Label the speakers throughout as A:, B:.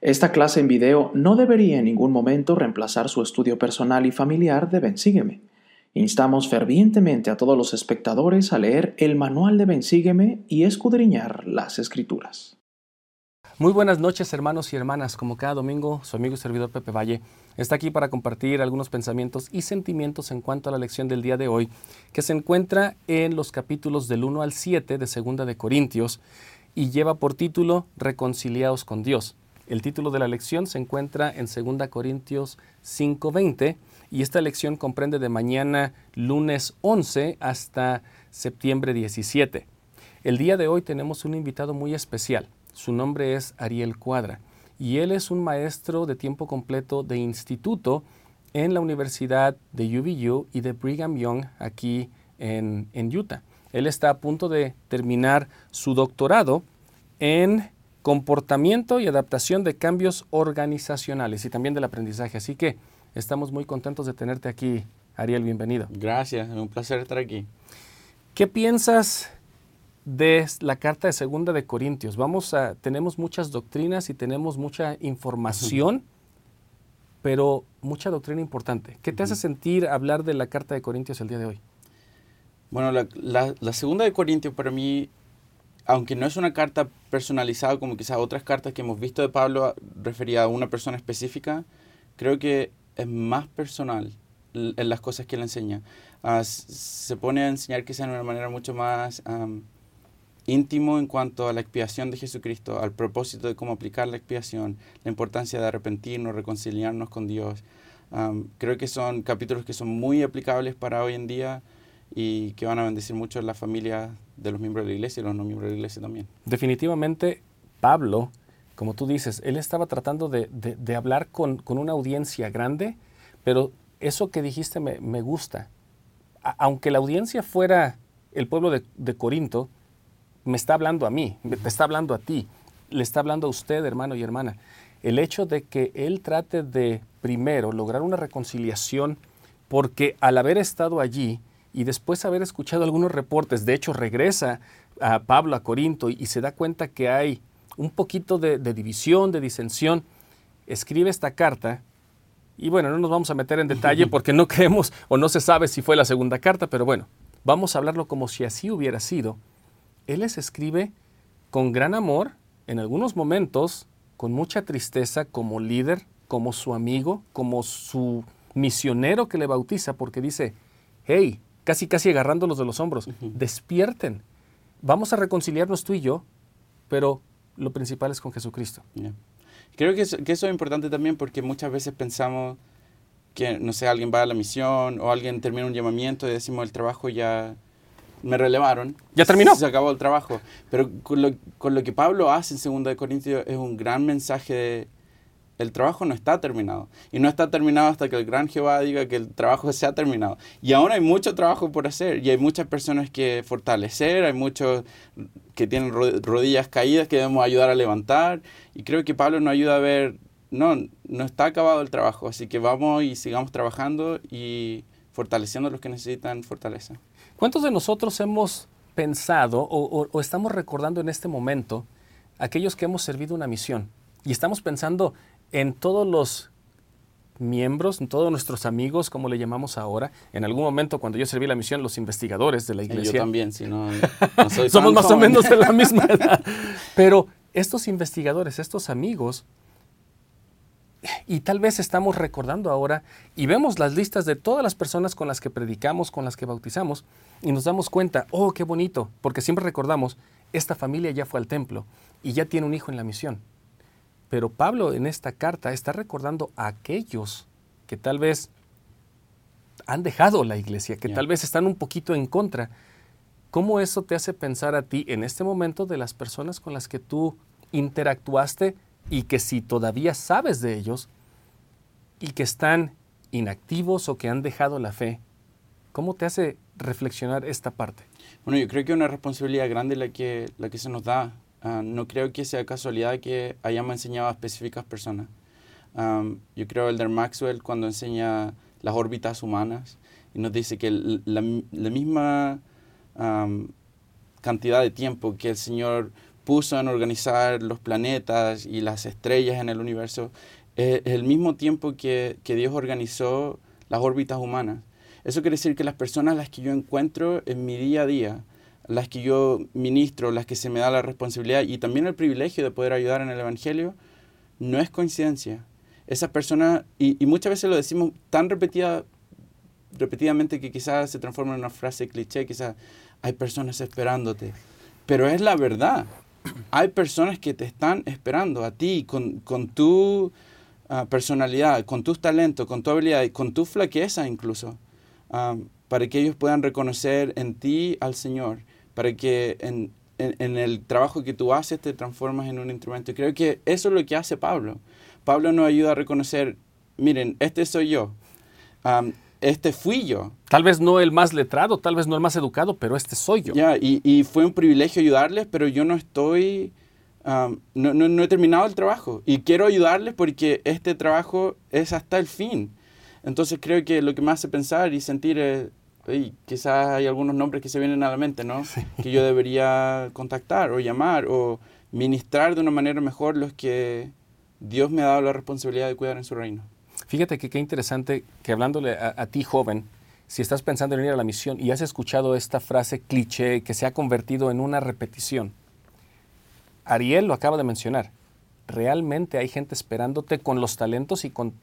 A: Esta clase en video no debería en ningún momento reemplazar su estudio personal y familiar de Bensígueme. Instamos fervientemente a todos los espectadores a leer el manual de Bensígueme y escudriñar las escrituras.
B: Muy buenas noches hermanos y hermanas, como cada domingo su amigo y servidor Pepe Valle está aquí para compartir algunos pensamientos y sentimientos en cuanto a la lección del día de hoy, que se encuentra en los capítulos del 1 al 7 de Segunda de Corintios y lleva por título Reconciliados con Dios. El título de la lección se encuentra en 2 Corintios 5:20 y esta lección comprende de mañana lunes 11 hasta septiembre 17. El día de hoy tenemos un invitado muy especial. Su nombre es Ariel Cuadra y él es un maestro de tiempo completo de instituto en la Universidad de UVU y de Brigham Young aquí en, en Utah. Él está a punto de terminar su doctorado en comportamiento y adaptación de cambios organizacionales y también del aprendizaje. Así que estamos muy contentos de tenerte aquí, Ariel, bienvenido.
C: Gracias, es un placer estar aquí.
B: ¿Qué piensas de la carta de Segunda de Corintios? Vamos a tenemos muchas doctrinas y tenemos mucha información, pero mucha doctrina importante. ¿Qué te hace sentir hablar de la carta de Corintios el día de hoy?
C: Bueno, la, la Segunda de Corintios para mí aunque no es una carta personalizada como quizás otras cartas que hemos visto de Pablo referida a una persona específica, creo que es más personal en las cosas que él enseña. Ah, se pone a enseñar quizás de una manera mucho más íntimo en cuanto a la expiación de Jesucristo, al propósito de cómo aplicar la expiación, la importancia de arrepentirnos, reconciliarnos con Dios. creo que son capítulos que son muy aplicables para hoy en día y que van a bendecir mucho a la familia de los miembros de la iglesia y los no miembros de la iglesia también.
B: Definitivamente, Pablo, como tú dices, él estaba tratando de, hablar con, una audiencia grande, pero eso que dijiste me, gusta. aunque la audiencia fuera el pueblo de, Corinto, me está hablando a mí, me, está hablando a ti, le está hablando a usted, hermano y hermana. El hecho de que él trate de primero lograr una reconciliación, porque al haber estado allí, y después de haber escuchado algunos reportes, de hecho regresa a Pablo a Corinto y, se da cuenta que hay un poquito de, división, de disensión, escribe esta carta y bueno, no nos vamos a meter en detalle porque no creemos o no se sabe si fue la segunda carta, pero bueno, vamos a hablarlo como si así hubiera sido. Él les escribe con gran amor, en algunos momentos con mucha tristeza como líder, como su amigo, como su misionero que le bautiza, porque dice, hey, casi casi agarrándolos de los hombros. Despierten. Vamos a reconciliarnos tú y yo, pero lo principal es con Jesucristo.
C: Creo que eso, que eso, es importante también porque muchas veces pensamos que, no sé, alguien va a la misión o alguien termina un llamamiento y decimos el trabajo ya me relevaron.
B: Ya terminó.
C: Se acabó el trabajo. Pero con lo, con lo que Pablo hace en 2 Corintios es un gran mensaje de el trabajo no está terminado. Y no está terminado hasta que el gran Jehová diga que el trabajo se ha terminado. Y aún hay mucho trabajo por hacer. Y hay muchas personas que fortalecer, hay muchos que tienen rodillas caídas que debemos ayudar a levantar. Y creo que Pablo nos ayuda a ver, no, no está acabado el trabajo. Así que vamos y sigamos trabajando y fortaleciendo a los que necesitan fortaleza.
B: ¿Cuántos de nosotros hemos pensado o, o estamos recordando en este momento aquellos que hemos servido una misión? Y estamos pensando en todos los miembros, en todos nuestros amigos, como le llamamos ahora, en algún momento cuando yo serví la misión, los investigadores de la iglesia.
C: yo también, si no,
B: Somos más o menos de la misma edad. Pero estos investigadores, estos amigos, y tal vez estamos recordando ahora y vemos las listas de todas las personas con las que predicamos, con las que bautizamos, y nos damos cuenta, oh, qué bonito, porque siempre recordamos, esta familia ya fue al templo y ya tiene un hijo en la misión. Pero Pablo en esta carta está recordando a aquellos que tal vez han dejado la iglesia, que tal vez están un poquito en contra. ¿Cómo eso te hace pensar a ti en este momento de las personas con las que tú interactuaste y que si todavía sabes de ellos y que están inactivos o que han dejado la fe, ¿cómo te hace reflexionar esta parte?
C: Bueno, yo creo que una responsabilidad grande la que, la que se nos da Ah, no creo que sea casualidad que hayamos enseñado a específicas personas. yo creo Elder Maxwell cuando enseña las órbitas humanas y nos dice que la, misma cantidad de tiempo que el Señor puso en organizar los planetas y las estrellas en el universo, es el mismo tiempo que, que Dios organizó las órbitas humanas. Eso quiere decir que las personas las que yo encuentro en mi día a día, las que yo ministro, las que se me da la responsabilidad y también el privilegio de poder ayudar en el Evangelio, no es coincidencia. Esas personas, y, muchas veces lo decimos tan repetida, repetidamente que quizás se transforma en una frase cliché, quizás hay personas esperándote. Pero es la verdad. Hay personas que te están esperando a ti con, con tu ah, personalidad, con tus talentos, con tu habilidad y con tu flaqueza incluso, ah, para que ellos puedan reconocer en ti al Señor, para que en, en, el trabajo que tú haces te transformas en un instrumento. Y creo que eso es lo que hace Pablo. Pablo nos ayuda a reconocer, miren, este soy yo, este fui yo.
B: Tal vez no el más letrado, tal vez no el más educado, pero este soy yo.
C: Ya, y, y, fue un privilegio ayudarles, pero yo no estoy, no, no, he terminado el trabajo. Y quiero ayudarles porque este trabajo es hasta el fin. Entonces creo que lo que me hace pensar y sentir es, y quizás hay algunos nombres que se vienen a la mente, ¿no? Que yo debería contactar o llamar o ministrar de una manera mejor los que Dios me ha dado la responsabilidad de cuidar en su reino.
B: Fíjate que qué interesante que hablándole a, ti joven, si estás pensando en ir a la misión y has escuchado esta frase cliché que se ha convertido en una repetición, Ariel lo acaba de mencionar. Realmente hay gente esperándote con los talentos y con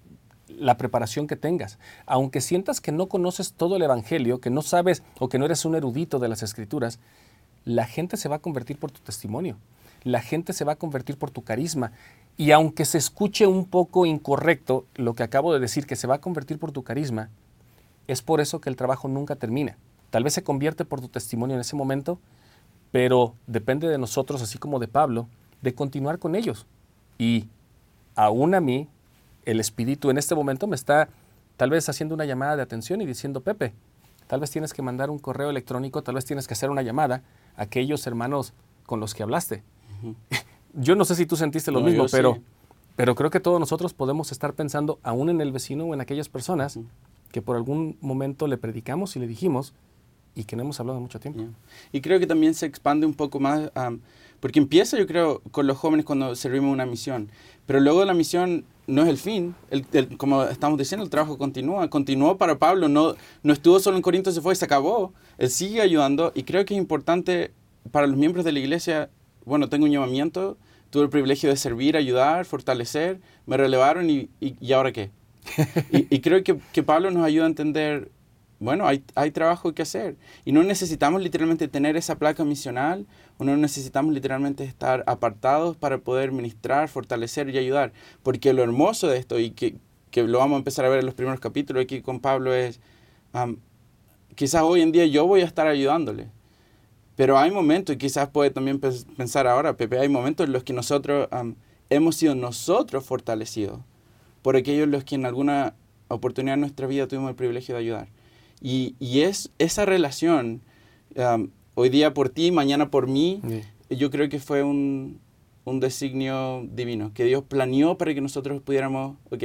B: la preparación que tengas. Aunque sientas que no conoces todo el Evangelio, que no sabes o que no eres un erudito de las Escrituras, la gente se va a convertir por tu testimonio. La gente se va a convertir por tu carisma. Y aunque se escuche un poco incorrecto lo que acabo de decir, que se va a convertir por tu carisma, es por eso que el trabajo nunca termina. Tal vez se convierte por tu testimonio en ese momento, pero depende de nosotros, así como de Pablo, de continuar con ellos. Y aún a mí, el Espíritu en este momento me está tal vez haciendo una llamada de atención y diciendo, Pepe, tal vez tienes que mandar un correo electrónico, tal vez tienes que hacer una llamada a aquellos hermanos con los que hablaste. Yo no sé si tú sentiste lo mismo, pero, pero creo que todos nosotros podemos estar pensando aún en el vecino o en aquellas personas que por algún momento le predicamos y le dijimos y que no hemos hablado mucho tiempo.
C: Y creo que también se expande un poco más, porque empieza yo creo con los jóvenes cuando servimos una misión, pero luego la misión no es el fin, el, como estamos diciendo, el trabajo continúa, continuó para Pablo, no, no estuvo solo en Corinto, se fue y se acabó, él sigue ayudando y creo que es importante para los miembros de la iglesia, bueno, tengo un llamamiento, tuve el privilegio de servir, ayudar, fortalecer, me relevaron y, y, ahora qué. y, creo que, que, Pablo nos ayuda a entender, bueno, hay, hay trabajo que hacer. Y no necesitamos literalmente tener esa placa misional o no necesitamos literalmente estar apartados para poder ministrar, fortalecer y ayudar, porque lo hermoso de esto y que, que lo vamos a empezar a ver en los primeros capítulos aquí con Pablo es, quizás hoy en día yo voy a estar ayudándole, pero hay momentos, y quizás puede también pensar ahora, Pepe, hay momentos en los que nosotros hemos sido nosotros fortalecidos por aquellos los que en alguna oportunidad en nuestra vida tuvimos el privilegio de ayudar. Y, y es esa relación, hoy día por ti, mañana por mí, yo creo que fue un, un designio divino, que Dios planeó para que nosotros pudiéramos, ok,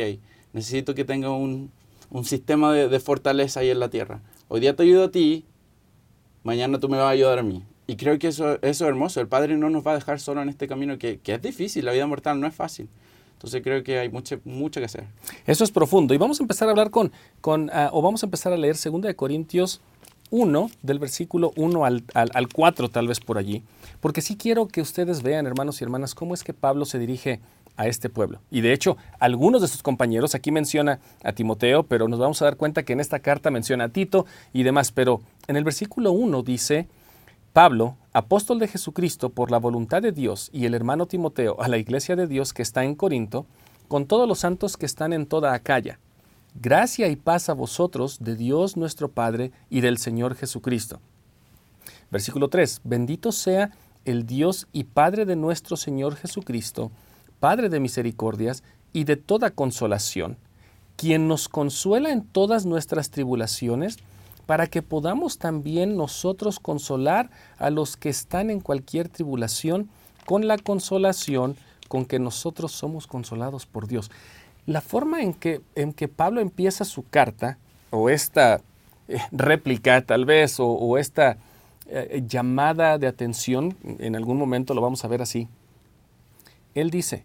C: necesito que tenga un, un sistema de, de, fortaleza ahí en la tierra. Hoy día te ayudo a ti, mañana tú me vas a ayudar a mí. Y creo que eso, eso es hermoso. El Padre no nos va a dejar solo en este camino que, que es difícil. La vida mortal no es fácil. Entonces creo que hay mucho, mucho que hacer.
B: Eso es profundo. Y vamos a empezar a hablar con, con uh, o vamos a empezar a leer 2 de Corintios 1, del versículo 1 al, al, al 4, tal vez por allí. Porque sí quiero que ustedes vean, hermanos y hermanas, cómo es que Pablo se dirige a este pueblo. Y de hecho, algunos de sus compañeros, aquí menciona a Timoteo, pero nos vamos a dar cuenta que en esta carta menciona a Tito y demás, pero en el versículo 1 dice, Pablo, apóstol de Jesucristo por la voluntad de Dios y el hermano Timoteo a la iglesia de Dios que está en Corinto, con todos los santos que están en toda Acaya. Gracia y paz a vosotros de Dios nuestro Padre y del Señor Jesucristo. Versículo 3. Bendito sea el Dios y Padre de nuestro Señor Jesucristo, Padre de misericordias y de toda consolación, quien nos consuela en todas nuestras tribulaciones, para que podamos también nosotros consolar a los que están en cualquier tribulación con la consolación con que nosotros somos consolados por Dios. La forma en que, en que Pablo empieza su carta, o esta eh, réplica tal vez, o, esta eh, llamada de atención, en algún momento lo vamos a ver así. Él dice,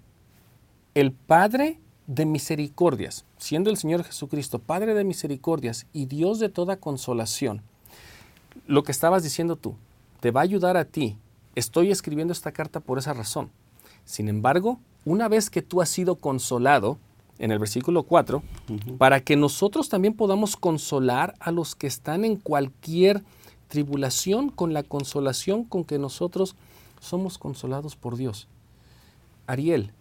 B: el Padre de misericordias, siendo el Señor Jesucristo Padre de misericordias y Dios de toda consolación, lo que estabas diciendo tú, te va a ayudar a ti. Estoy escribiendo esta carta por esa razón. Sin embargo, una vez que tú has sido consolado, en el versículo 4, para que nosotros también podamos consolar a los que están en cualquier tribulación con la consolación con que nosotros somos consolados por Dios. Ariel,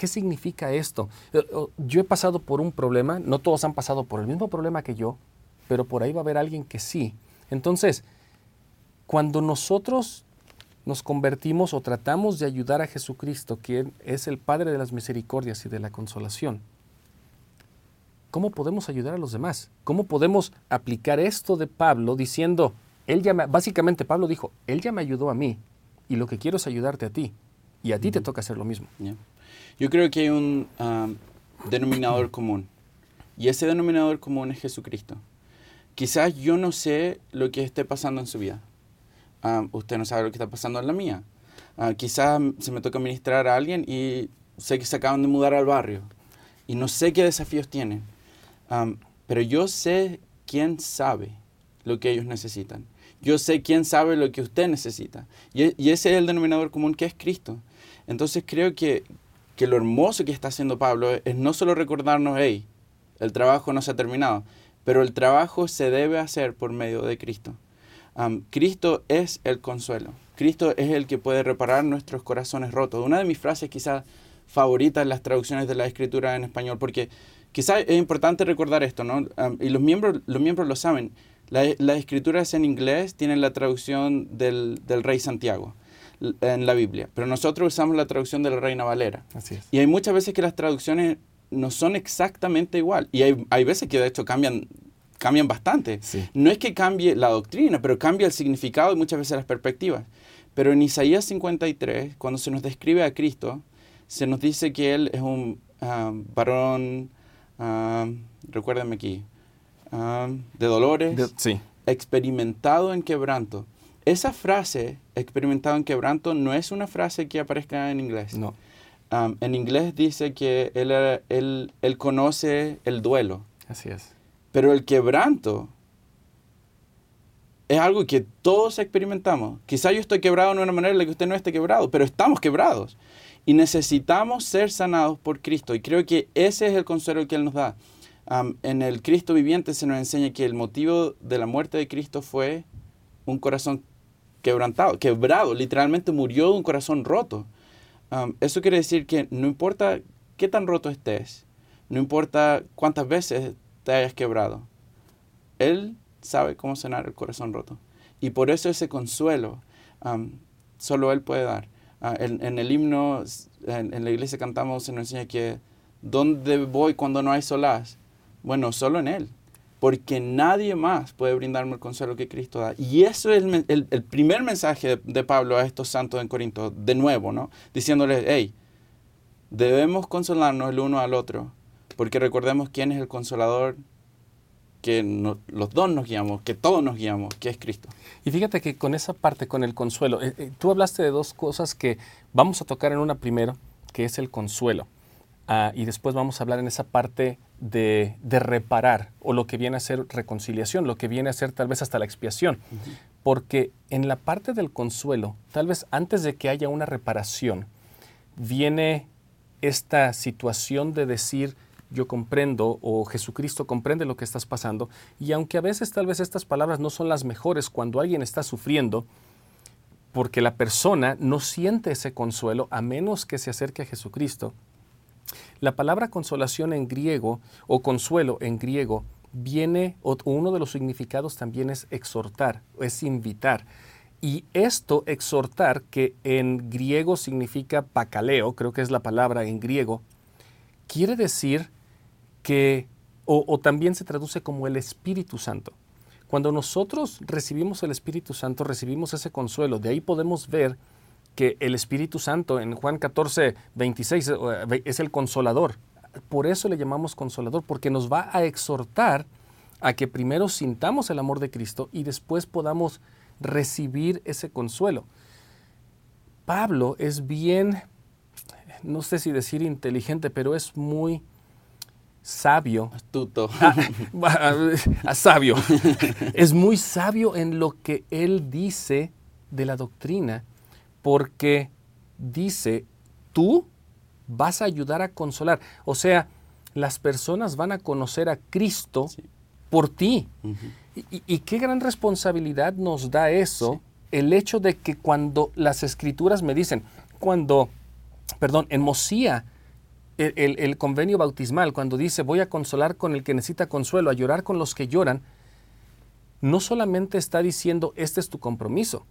B: ¿qué significa esto? Eh, yo he pasado por un problema, no todos han pasado por el mismo problema que yo, pero por ahí va a haber alguien que sí. Entonces, cuando nosotros nos convertimos o tratamos de ayudar a Jesucristo, quien es el Padre de las misericordias y de la consolación, ¿cómo podemos ayudar a los demás? ¿Cómo podemos aplicar esto de Pablo diciendo, él ya básicamente Pablo dijo, él ya me ayudó a mí y lo que quiero es ayudarte a ti y a ti te toca hacer lo mismo?
C: Yo creo que hay un ah, denominador común y ese denominador común es Jesucristo. Quizás yo no sé lo que esté pasando en su vida Ah, usted no sabe lo que está pasando en la mía. Uh, quizás se me toca ministrar a alguien y sé que se acaban de mudar al barrio y no sé qué desafíos tienen. pero yo sé quién sabe lo que ellos necesitan. Yo sé quién sabe lo que usted necesita. Y, ese es el denominador común que es Cristo. Entonces creo que, que lo hermoso que está haciendo Pablo es, no solo recordarnos, hey, el trabajo no se ha terminado, pero el trabajo se debe hacer por medio de Cristo. Cristo es el consuelo. Cristo es el que puede reparar nuestros corazones rotos. Una de mis frases quizás favoritas en las traducciones de la escritura en español, porque quizás es importante recordar esto, ¿no? y los miembros, los miembros lo saben. Las escrituras en inglés tienen la traducción del, del, rey Santiago en la Biblia, pero nosotros usamos la traducción de la reina Valera.
B: Así es.
C: Y hay muchas veces que las traducciones no son exactamente igual. Y hay, hay veces que de hecho cambian cambian bastante. No es que cambie la doctrina, pero cambia el significado y muchas veces las perspectivas. Pero en Isaías 53, cuando se nos describe a Cristo, se nos dice que Él es un ah, varón, uh, recuérdenme aquí, ah, de dolores, experimentado en quebranto. Esa frase, experimentado en quebranto, no es una frase que aparezca en inglés.
B: No.
C: en inglés dice que él, él, él conoce el duelo.
B: Así es.
C: Pero el quebranto es algo que todos experimentamos. Quizá yo estoy quebrado de una manera en la que usted no esté quebrado, pero estamos quebrados. Y necesitamos ser sanados por Cristo. Y creo que ese es el consuelo que Él nos da. en el Cristo viviente se nos enseña que el motivo de la muerte de Cristo fue un corazón quebrantado, quebrado. Literalmente murió de un corazón roto. eso quiere decir que no importa qué tan roto estés, no importa cuántas veces te hayas quebrado. Él sabe cómo sanar el corazón roto. Y por eso ese consuelo solo Él puede dar. Ah, en, el himno, en, la iglesia cantamos, se nos enseña que ¿dónde voy cuando no hay solaz? Bueno, solo en Él. Porque nadie más puede brindarme el consuelo que Cristo da. Y eso es el, primer mensaje de, Pablo a estos santos en Corinto, de nuevo, ¿no? Diciéndoles, hey, debemos consolarnos el uno al otro porque recordemos quién es el consolador que los dos nos guiamos, que todos nos guiamos, que es Cristo.
B: Y fíjate que con esa parte, con el consuelo, eh, eh, tú hablaste de dos cosas que vamos a tocar en una primero, que es el consuelo. Ah, y después vamos a hablar en esa parte de, reparar o lo que viene a ser reconciliación, lo que viene a ser tal vez hasta la expiación. Porque en la parte del consuelo, tal vez antes de que haya una reparación, viene esta situación de decir, yo comprendo o Jesucristo comprende lo que estás pasando. Y aunque a veces tal vez estas palabras no son las mejores cuando alguien está sufriendo, porque la persona no siente ese consuelo a menos que se acerque a Jesucristo. La palabra consolación en griego o consuelo en griego viene, o uno de los significados también es exhortar, es invitar. Y esto, exhortar, que en griego significa pacaleo, creo que es la palabra en griego, quiere decir que, o, también se traduce como el Espíritu Santo. Cuando nosotros recibimos el Espíritu Santo, recibimos ese consuelo. De ahí podemos ver que el Espíritu Santo en Juan 14, 26 eh, es el consolador. Por eso le llamamos consolador, porque nos va a exhortar a que primero sintamos el amor de Cristo y después podamos recibir ese consuelo. Pablo es bien, no sé si decir inteligente, pero es muy sabio.
C: Astuto.
B: Ah, sabio. es muy sabio en lo que él dice de la doctrina, porque dice, tú vas a ayudar a consolar. O sea, las personas van a conocer a Cristo por ti. y, qué gran responsabilidad nos da eso, el hecho de que cuando las escrituras me dicen, cuando, perdón, en Mosía, el, convenio bautismal, cuando dice voy a consolar con el que necesita consuelo, a llorar con los que lloran, no solamente está diciendo este es tu compromiso,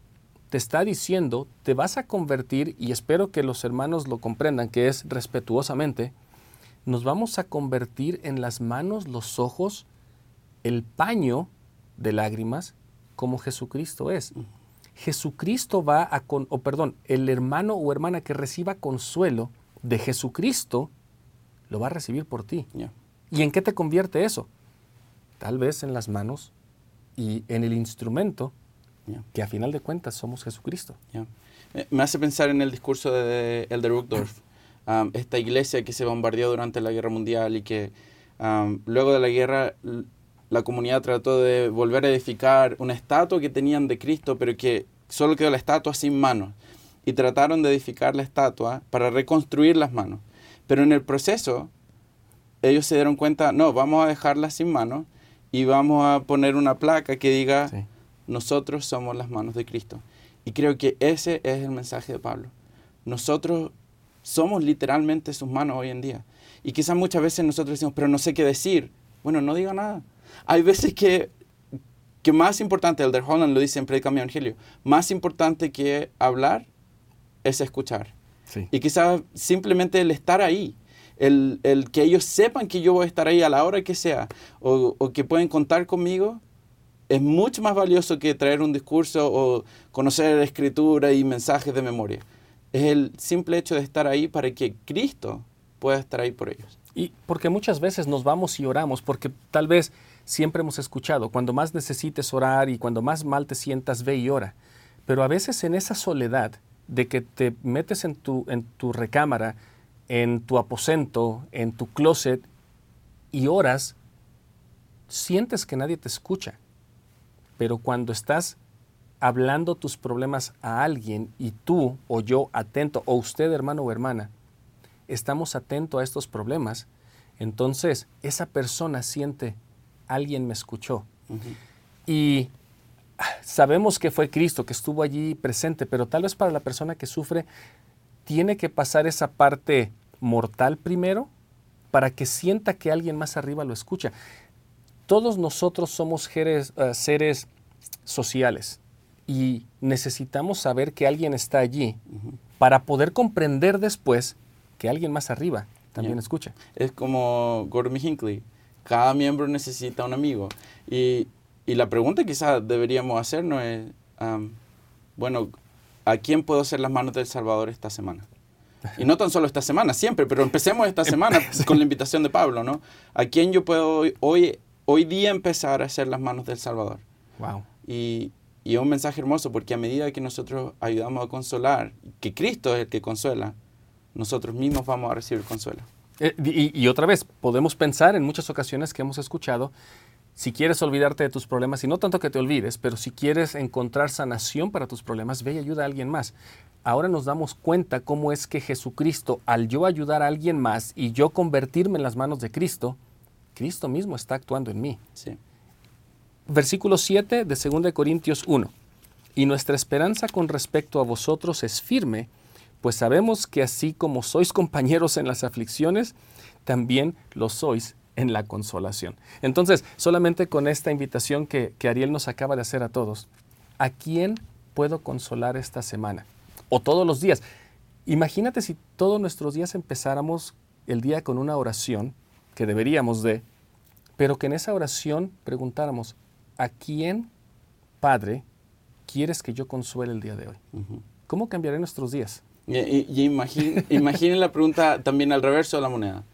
B: te está diciendo te vas a convertir, y espero que los hermanos lo comprendan, que es respetuosamente, nos vamos a convertir en las manos, los ojos, el paño de lágrimas como Jesucristo es. Jesucristo va a, con, o perdón, el hermano o hermana que reciba consuelo de Jesucristo lo va a recibir por ti. ¿Y en qué te convierte eso? Tal vez en las manos y en el instrumento que a final de cuentas somos Jesucristo.
C: Me hace pensar en el discurso de Elder Uchtdorf, um, esta iglesia que se bombardeó durante la guerra mundial y que um, luego de la guerra la comunidad trató de volver a edificar una estatua que tenían de Cristo, pero que solo quedó la estatua sin manos. Y trataron de edificar la estatua para reconstruir las manos. Pero en el proceso, ellos se dieron cuenta, no, vamos a dejarla sin manos y vamos a poner una placa que diga, nosotros somos las manos de Cristo. Y creo que ese es el mensaje de Pablo. Nosotros somos literalmente sus manos hoy en día. Y quizás muchas veces nosotros decimos, pero no sé qué decir. Bueno, no diga nada. Hay veces que, que más importante, Elder Holland lo dice en Predica mi Evangelio, más importante que hablar es escuchar. Y quizás simplemente el estar ahí, el, el, que ellos sepan que yo voy a estar ahí a la hora que sea, o, o, que pueden contar conmigo, es mucho más valioso que traer un discurso o conocer escritura y mensajes de memoria. Es el simple hecho de estar ahí para que Cristo pueda estar ahí por ellos.
B: Y porque muchas veces nos vamos y oramos, porque tal vez siempre hemos escuchado, cuando más necesites orar y cuando más mal te sientas, ve y ora. Pero a veces en esa soledad de que te metes en tu, en tu recámara, en tu aposento, en tu closet y oras, sientes que nadie te escucha. Pero cuando estás hablando tus problemas a alguien y tú o yo atento, o usted hermano o hermana, estamos atentos a estos problemas, entonces esa persona siente, alguien me escuchó. Y sabemos que fue Cristo, que estuvo allí presente, pero tal vez para la persona que sufre, tiene que pasar esa parte mortal primero para que sienta que alguien más arriba lo escucha. Todos nosotros somos eh, seres, sociales y necesitamos saber que alguien está allí para poder comprender después que alguien más arriba también escucha.
C: Es como Gordon Hinckley. Cada miembro necesita un amigo. Y y la pregunta quizás deberíamos hacernos es, bueno, ¿a quién puedo hacer las manos del Salvador esta semana? Y no tan solo esta semana, siempre, pero empecemos esta semana con la invitación de Pablo, ¿no? ¿A quién yo puedo hoy, hoy, día empezar a hacer las manos del Salvador?
B: Wow.
C: Y, y es un mensaje hermoso porque a medida que nosotros ayudamos a consolar, que Cristo es el que consuela, nosotros mismos vamos a recibir consuelo.
B: Eh, y, y, otra vez, podemos pensar en muchas ocasiones que hemos escuchado si quieres olvidarte de tus problemas, y no tanto que te olvides, pero si quieres encontrar sanación para tus problemas, ve y ayuda a alguien más. Ahora nos damos cuenta cómo es que Jesucristo, al yo ayudar a alguien más y yo convertirme en las manos de Cristo, Cristo mismo está actuando en mí.
C: Sí.
B: Versículo 7 de 2 Corintios 1. Y nuestra esperanza con respecto a vosotros es firme, pues sabemos que así como sois compañeros en las aflicciones, también lo sois en la consolación. Entonces, solamente con esta invitación que, Ariel nos acaba de hacer a todos, ¿a quién puedo consolar esta semana? O todos los días. Imagínate si todos nuestros días empezáramos el día con una oración, que deberíamos de, pero que en esa oración preguntáramos, ¿a quién, Padre, quieres que yo consuele el día de hoy? ¿Cómo cambiaré nuestros días?
C: Y, imaginen la pregunta también al reverso de la moneda.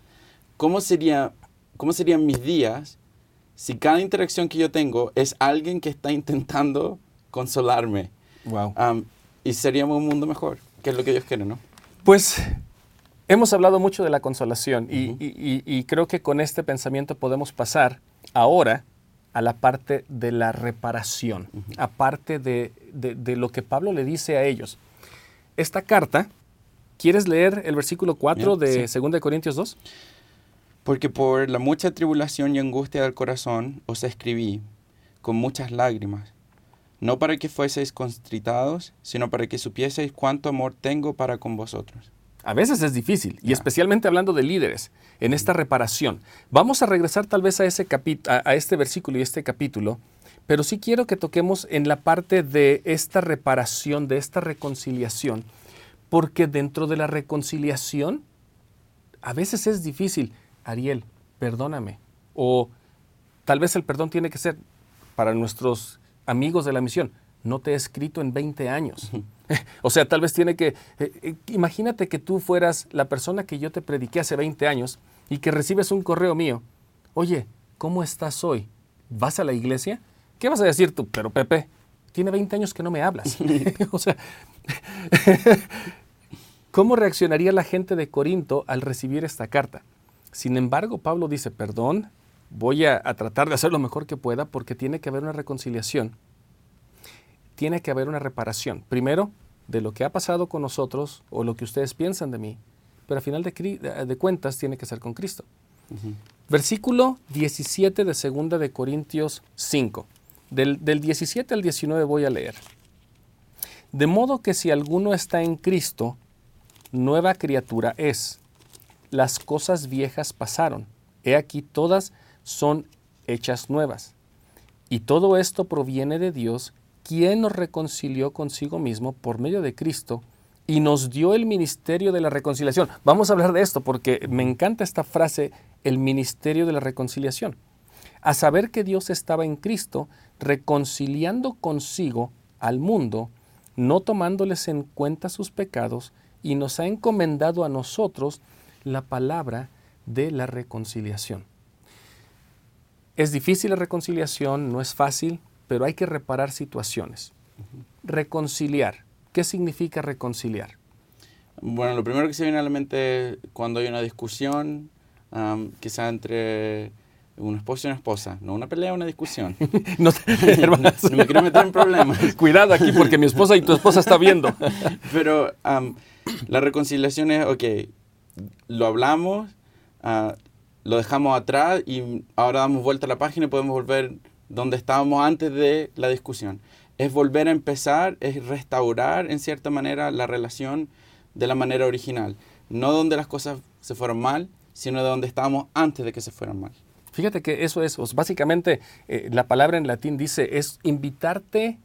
C: ¿Cómo sería ¿cómo serían mis días si cada interacción que yo tengo es alguien que está intentando consolarme.
B: Wow.
C: Y seríamos un mundo mejor, que es lo que Dios quiere, ¿no?
B: Pues hemos hablado mucho de la consolación y, y- y- y creo que con este pensamiento podemos pasar ahora a la parte de la reparación, aparte de, de- de lo que Pablo le dice a ellos. Esta carta, ¿quieres leer el versículo 4
C: Bien,
B: de
C: sí.
B: 2 de Corintios 2?
C: Porque por la mucha tribulación y angustia del corazón os escribí con muchas lágrimas, no para que fueseis constritados, sino para que supieseis cuánto amor tengo para con vosotros.
B: A veces es difícil, y especialmente hablando de líderes, en esta reparación. Vamos a regresar tal vez a, ese capi- a, a este versículo y este capítulo, pero sí quiero que toquemos en la parte de esta reparación, de esta reconciliación, porque dentro de la reconciliación a veces es difícil. Ariel, perdóname. O tal vez el perdón tiene que ser para nuestros amigos de la misión. No te he escrito en 20 años. o sea, tal vez tiene que... eh, eh, imagínate que tú fueras la persona que yo te prediqué hace 20 años y que recibes un correo mío. Oye, ¿cómo estás hoy? ¿Vas a la iglesia? ¿Qué vas a decir tú? Pero Pepe, tiene 20 años que no me hablas. o sea, ¿cómo reaccionaría la gente de Corinto al recibir esta carta? Sin embargo, Pablo dice, perdón, voy a, a tratar de hacer lo mejor que pueda porque tiene que haber una reconciliación. Tiene que haber una reparación. Primero, de lo que ha pasado con nosotros o lo que ustedes piensan de mí, pero al final de, cuentas tiene que ser con Cristo. Versículo 17 de 2 de Corintios 5. Del, del 17 al 19 voy a leer. De modo que si alguno está en Cristo, nueva criatura es. Las cosas viejas pasaron. He aquí todas son hechas nuevas. Y todo esto proviene de Dios, quien nos reconcilió consigo mismo por medio de Cristo y nos dio el ministerio de la reconciliación. Vamos a hablar de esto porque me encanta esta frase, el ministerio de la reconciliación. A saber que Dios estaba en Cristo reconciliando consigo al mundo, no tomándoles en cuenta sus pecados, y nos ha encomendado a nosotros la palabra de la reconciliación. Es difícil la reconciliación, no es fácil, pero hay que reparar situaciones. Reconciliar. ¿Qué significa reconciliar?
C: Bueno, lo primero que se viene a la mente cuando hay una discusión, am, quizá entre un esposo y una esposa, no una pelea, una discusión.
B: No te- hermanas,
C: no me quiero meter en problemas.
B: Cuidado aquí porque mi esposa y tu esposa está viendo.
C: Pero am, la reconciliación es, ok, lo hablamos, ah, lo dejamos atrás y ahora damos vuelta a la página y podemos volver donde estábamos antes de la discusión. Es volver a empezar, es restaurar en cierta manera la relación de la manera original. No donde las cosas se fueron mal, sino de donde estábamos antes de que se fueran mal.
B: Fíjate que eso es, os- básicamente eh, la palabra en latín dice es invitarte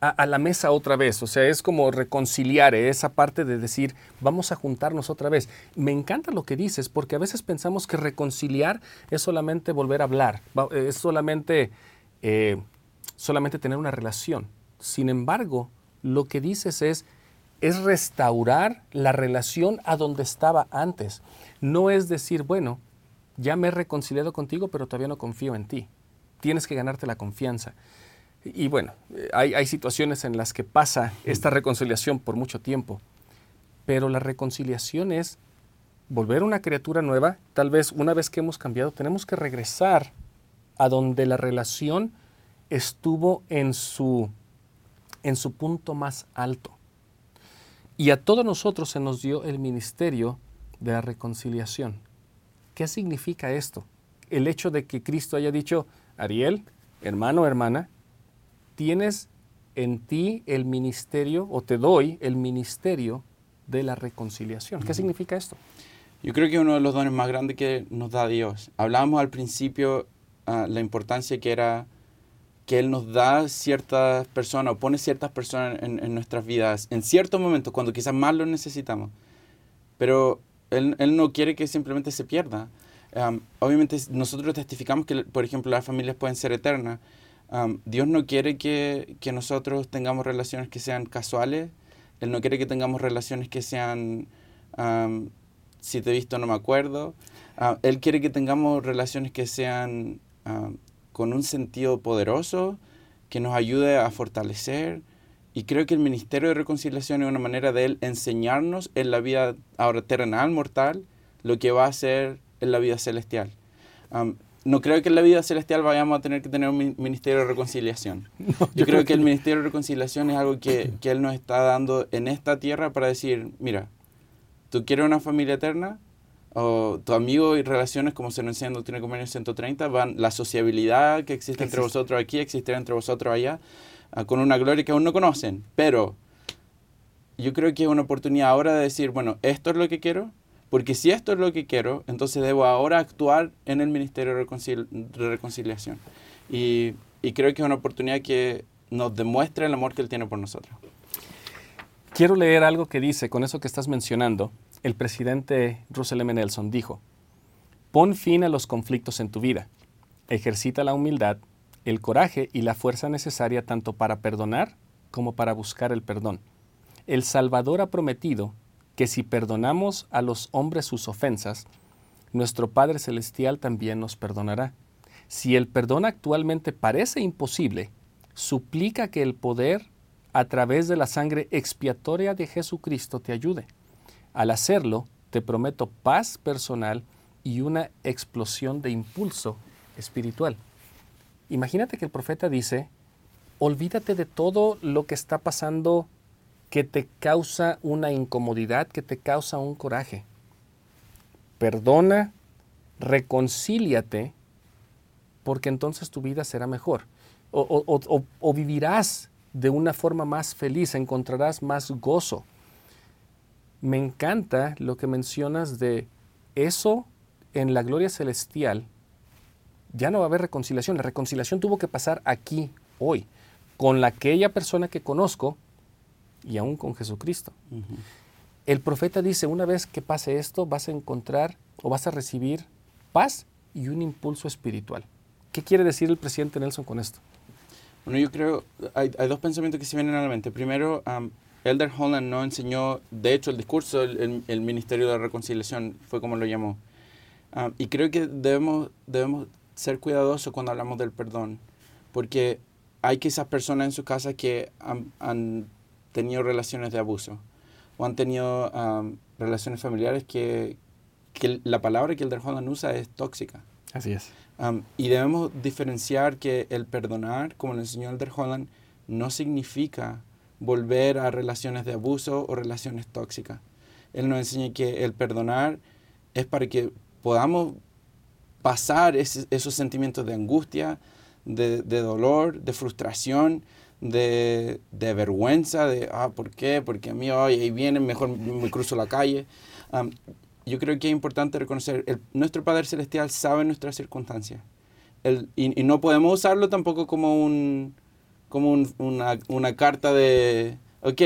B: a, a la mesa otra vez, o sea, es como reconciliar eh, esa parte de decir, vamos a juntarnos otra vez. Me encanta lo que dices, porque a veces pensamos que reconciliar es solamente volver a hablar, eh, es solamente, eh, solamente tener una relación. Sin embargo, lo que dices es, es restaurar la relación a donde estaba antes. No es decir, bueno, ya me he reconciliado contigo, pero todavía no confío en ti. Tienes que ganarte la confianza. Y bueno, eh, hay, hay situaciones en las que pasa esta reconciliación por mucho tiempo, pero la reconciliación es volver una criatura nueva. Tal vez una vez que hemos cambiado, tenemos que regresar a donde la relación estuvo en su, en su punto más alto. Y a todos nosotros se nos dio el ministerio de la reconciliación. ¿Qué significa esto? El hecho de que Cristo haya dicho, Ariel, hermano, hermana, tienes en ti el ministerio, o te doy el ministerio de la reconciliación. ¿Qué significa esto?
C: Yo creo que uno de los dones más grandes que nos da Dios. Hablábamos al principio ah, la importancia que era que Él nos da ciertas personas o pone ciertas personas en, en nuestras vidas en ciertos momentos cuando quizás más lo necesitamos. Pero Él, él no quiere que simplemente se pierda. Am, obviamente nosotros testificamos que, por ejemplo, las familias pueden ser eternas. Am, Dios no quiere que, que nosotros tengamos relaciones que sean casuales. Él no quiere que tengamos relaciones que sean... am, si te he visto no me acuerdo. Ah, él quiere que tengamos relaciones que sean ah, con un sentido poderoso, que nos ayude a fortalecer. Y creo que el Ministerio de Reconciliación es una manera de él enseñarnos en la vida ahora terrenal, mortal, lo que va a ser en la vida celestial. no creo que en la vida celestial vayamos a tener que tener un ministerio de reconciliación. yo, creo, que, el ministerio de reconciliación es algo que, que Él nos está dando en esta tierra para decir, mira, tú quieres una familia eterna, o tu amigo y relaciones, como se nos enseña en Doctrina Convenio 130, van, la sociabilidad que existe entre vosotros aquí, existirá entre vosotros allá, ah, con una gloria que aún no conocen. Pero yo creo que es una oportunidad ahora de decir, bueno, esto es lo que quiero, porque si esto es lo que quiero, entonces debo ahora actuar en el Ministerio de, Reconciliación. Y, y creo que es una oportunidad que nos demuestra el amor que Él tiene por nosotros.
B: Quiero leer algo que dice con eso que estás mencionando el presidente Russell M. Nelson dijo, pon fin a los conflictos en tu vida, ejercita la humildad, el coraje y la fuerza necesaria tanto para perdonar como para buscar el perdón. El Salvador ha prometido que si perdonamos a los hombres sus ofensas, nuestro Padre Celestial también nos perdonará. Si el perdón actualmente parece imposible, suplica que el poder a través de la sangre expiatoria de Jesucristo te ayude. Al hacerlo, te prometo paz personal y una explosión de impulso espiritual. Imagínate que el profeta dice, olvídate de todo lo que está pasando que te causa una incomodidad, que te causa un coraje. Perdona, reconcíliate, porque entonces tu vida será mejor. O, o vivirás de una forma más feliz, encontrarás más gozo me encanta lo que mencionas de eso en la gloria celestial. Ya no va a haber reconciliación. La reconciliación tuvo que pasar aquí, hoy, con aquella persona que conozco y aún con Jesucristo. El profeta dice, una vez que pase esto, vas a encontrar o vas a recibir paz y un impulso espiritual. ¿Qué quiere decir el presidente Nelson con esto?
C: Bueno, yo creo, hay, dos pensamientos que se vienen a la mente. Primero, Elder Holland no enseñó, de hecho el discurso, el, el, Ministerio de la Reconciliación fue como lo llamó. Ah, y creo que debemos, debemos ser cuidadosos cuando hablamos del perdón, porque hay quizás personas en su casa que han, han tenido relaciones de abuso o han tenido relaciones familiares que, que, la palabra que Elder Holland usa es tóxica.
B: Así es.
C: y debemos diferenciar que el perdonar, como lo enseñó Elder Holland, no significa volver a relaciones de abuso o relaciones tóxicas. Él nos enseña que el perdonar es para que podamos pasar esos sentimientos de angustia, de, dolor, de frustración, de, vergüenza, de, ah, ¿por qué? Porque a mí, hoy ahí vienen, mejor me cruzo la calle. yo creo que es importante reconocer, el, nuestro Padre Celestial sabe nuestras circunstancias. y, no podemos usarlo tampoco como un, como una, una, carta de, ok,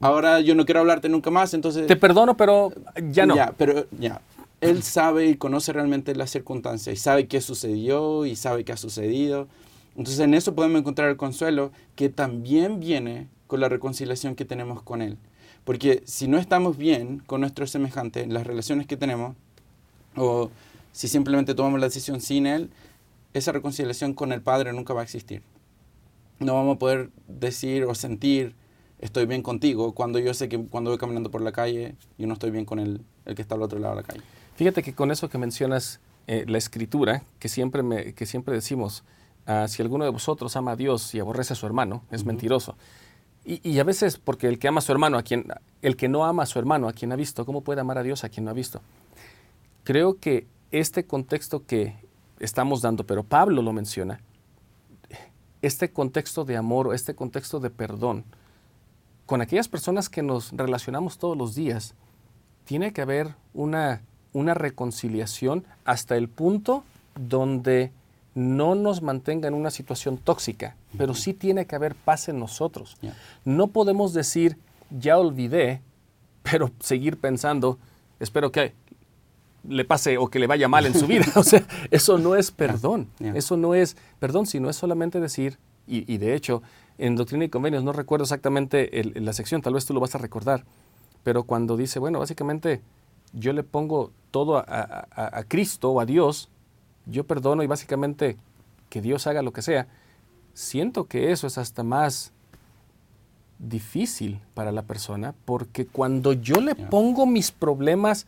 C: ahora yo no quiero hablarte nunca más, entonces...
B: Te perdono, pero ya no.
C: Ya, pero ya. Él sabe y conoce realmente las circunstancias y sabe qué sucedió y sabe qué ha sucedido. Entonces en eso podemos encontrar el consuelo que también viene con la reconciliación que tenemos con Él. Porque si no estamos bien con nuestro semejante en las relaciones que tenemos, o si simplemente tomamos la decisión sin Él, esa reconciliación con el Padre nunca va a existir no vamos a poder decir o sentir estoy bien contigo cuando yo sé que cuando voy caminando por la calle yo no estoy bien con el, el que está al otro lado de la calle.
B: Fíjate que con eso que mencionas eh, la escritura, que siempre, me, que siempre decimos, ah, si alguno de vosotros ama a Dios y aborrece a su hermano, es mentiroso. Y, y, a veces, porque el que ama a su hermano, a quien, el que no ama a su hermano, a quien ha visto, ¿cómo puede amar a Dios a quien no ha visto? Creo que este contexto que estamos dando, pero Pablo lo menciona, este contexto de amor, este contexto de perdón, con aquellas personas que nos relacionamos todos los días, tiene que haber una, una reconciliación hasta el punto donde no nos mantenga en una situación tóxica, pero sí tiene que haber paz en nosotros. No podemos decir, ya olvidé, pero seguir pensando, espero que le pase o que le vaya mal en su vida. O sea, eso no es perdón. Eso no es perdón, sino es solamente decir, y, de hecho, en Doctrina y Convenios, no recuerdo exactamente la sección, tal vez tú lo vas a recordar, pero cuando dice, bueno, básicamente yo le pongo todo a, a Cristo o a Dios, yo perdono y básicamente que Dios haga lo que sea, siento que eso es hasta más difícil para la persona porque cuando yo le pongo mis problemas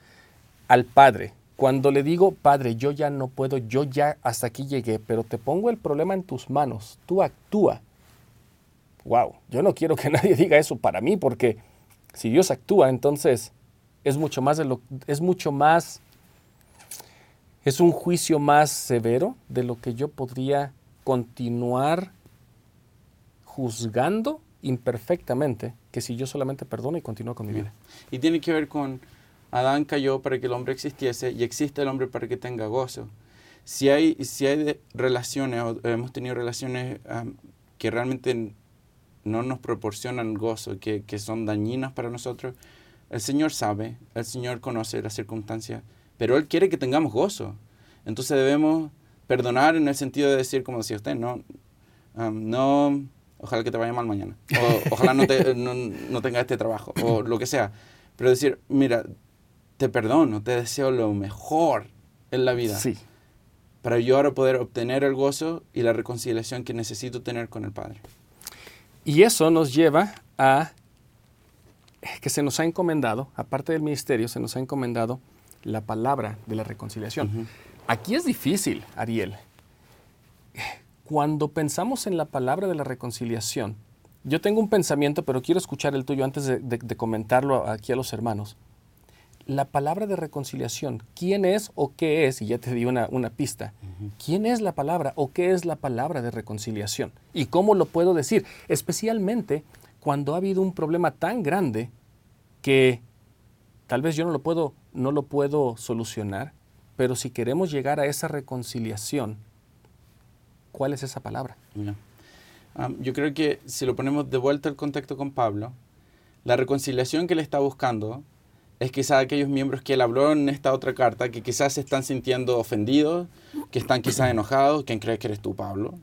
B: al padre, cuando le digo, padre, yo ya no puedo, yo ya hasta aquí llegué, pero te pongo el problema en tus manos, tú actúa. Wow, yo no quiero que nadie diga eso para mí porque si Dios actúa, entonces es mucho más de lo es mucho más es un juicio más severo de lo que yo podría continuar juzgando imperfectamente que si yo solamente perdono y continúo con mi vida.
C: Y tiene que ver con Adán cayó para que el hombre existiese y existe el hombre para que tenga gozo. Si hay, si hay relaciones, o hemos tenido relaciones que realmente no nos proporcionan gozo, que, que son dañinas para nosotros, el Señor sabe, el Señor conoce las circunstancias, pero Él quiere que tengamos gozo. Entonces debemos perdonar en el sentido de decir, como decía usted, no, no ojalá que te vaya mal mañana, o ojalá no, te, no, no tengas este trabajo, o lo que sea. Pero decir, mira, te perdono, te deseo lo mejor en la vida.
B: Sí.
C: Para yo ahora poder obtener el gozo y la reconciliación que necesito tener con el Padre.
B: Y eso nos lleva a que se nos ha encomendado, aparte del ministerio, se nos ha encomendado la palabra de la reconciliación. Aquí es difícil, Ariel. Cuando pensamos en la palabra de la reconciliación, yo tengo un pensamiento, pero quiero escuchar el tuyo antes de, comentarlo aquí a los hermanos. La palabra de reconciliación, ¿quién es o qué es? Y ya te di una, pista. ¿Quién es la palabra o qué es la palabra de reconciliación? ¿Y cómo lo puedo decir? Especialmente cuando ha habido un problema tan grande que tal vez yo no lo puedo, no lo puedo solucionar, pero si queremos llegar a esa reconciliación, ¿cuál es esa palabra?
C: yo creo que si lo ponemos de vuelta al contexto con Pablo, la reconciliación que él está buscando es quizá aquellos miembros que él habló en esta otra carta, que quizás se están sintiendo ofendidos, que están quizás enojados. ¿Quién crees que eres tú, Pablo?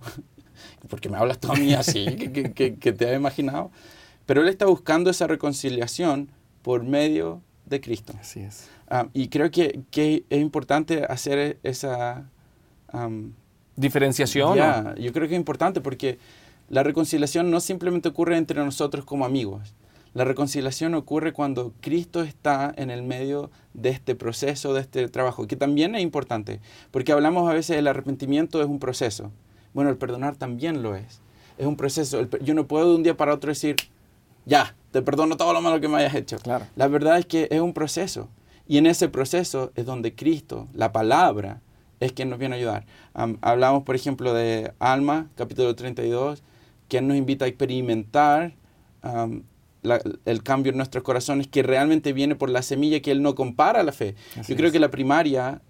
C: Porque me hablas tú a mí así, que, que, te has imaginado. Pero él está buscando esa reconciliación por medio de Cristo.
B: Así es.
C: Ah, y creo que, que, es importante hacer esa...
B: Diferenciación.
C: yo creo que es importante porque la reconciliación no simplemente ocurre entre nosotros como amigos. La reconciliación ocurre cuando Cristo está en el medio de este proceso, de este trabajo, que también es importante, porque hablamos a veces del arrepentimiento es un proceso. Bueno, el perdonar también lo es. Es un proceso. Yo no puedo de un día para otro decir, ya, te perdono todo lo malo que me hayas hecho.
B: Claro.
C: La verdad es que es un proceso. Y en ese proceso es donde Cristo, la palabra, es quien nos viene a ayudar. hablamos, por ejemplo, de Alma, capítulo 32, quien nos invita a experimentar el cambio en nuestros corazones que realmente viene por la semilla que Él no compara la fe. Yo creo que la primaria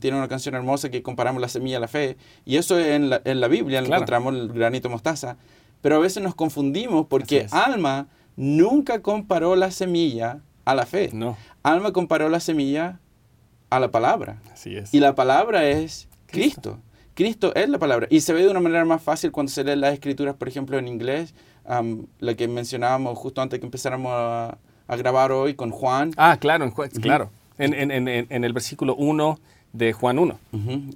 C: tiene una canción hermosa que comparamos la semilla a la fe, y eso en la, en la Biblia encontramos el granito mostaza, pero a veces nos confundimos porque Alma nunca comparó la semilla a la fe.
B: No.
C: Alma comparó la semilla a la palabra.
B: Así es.
C: Y la palabra es Cristo. Cristo. es la palabra. Y se ve de una manera más fácil cuando se leen las escrituras, por ejemplo, en inglés, la que mencionábamos justo antes que empezáramos a, grabar hoy con Juan.
B: Ah, claro, en, claro. En, en, en, el versículo 1 de Juan 1.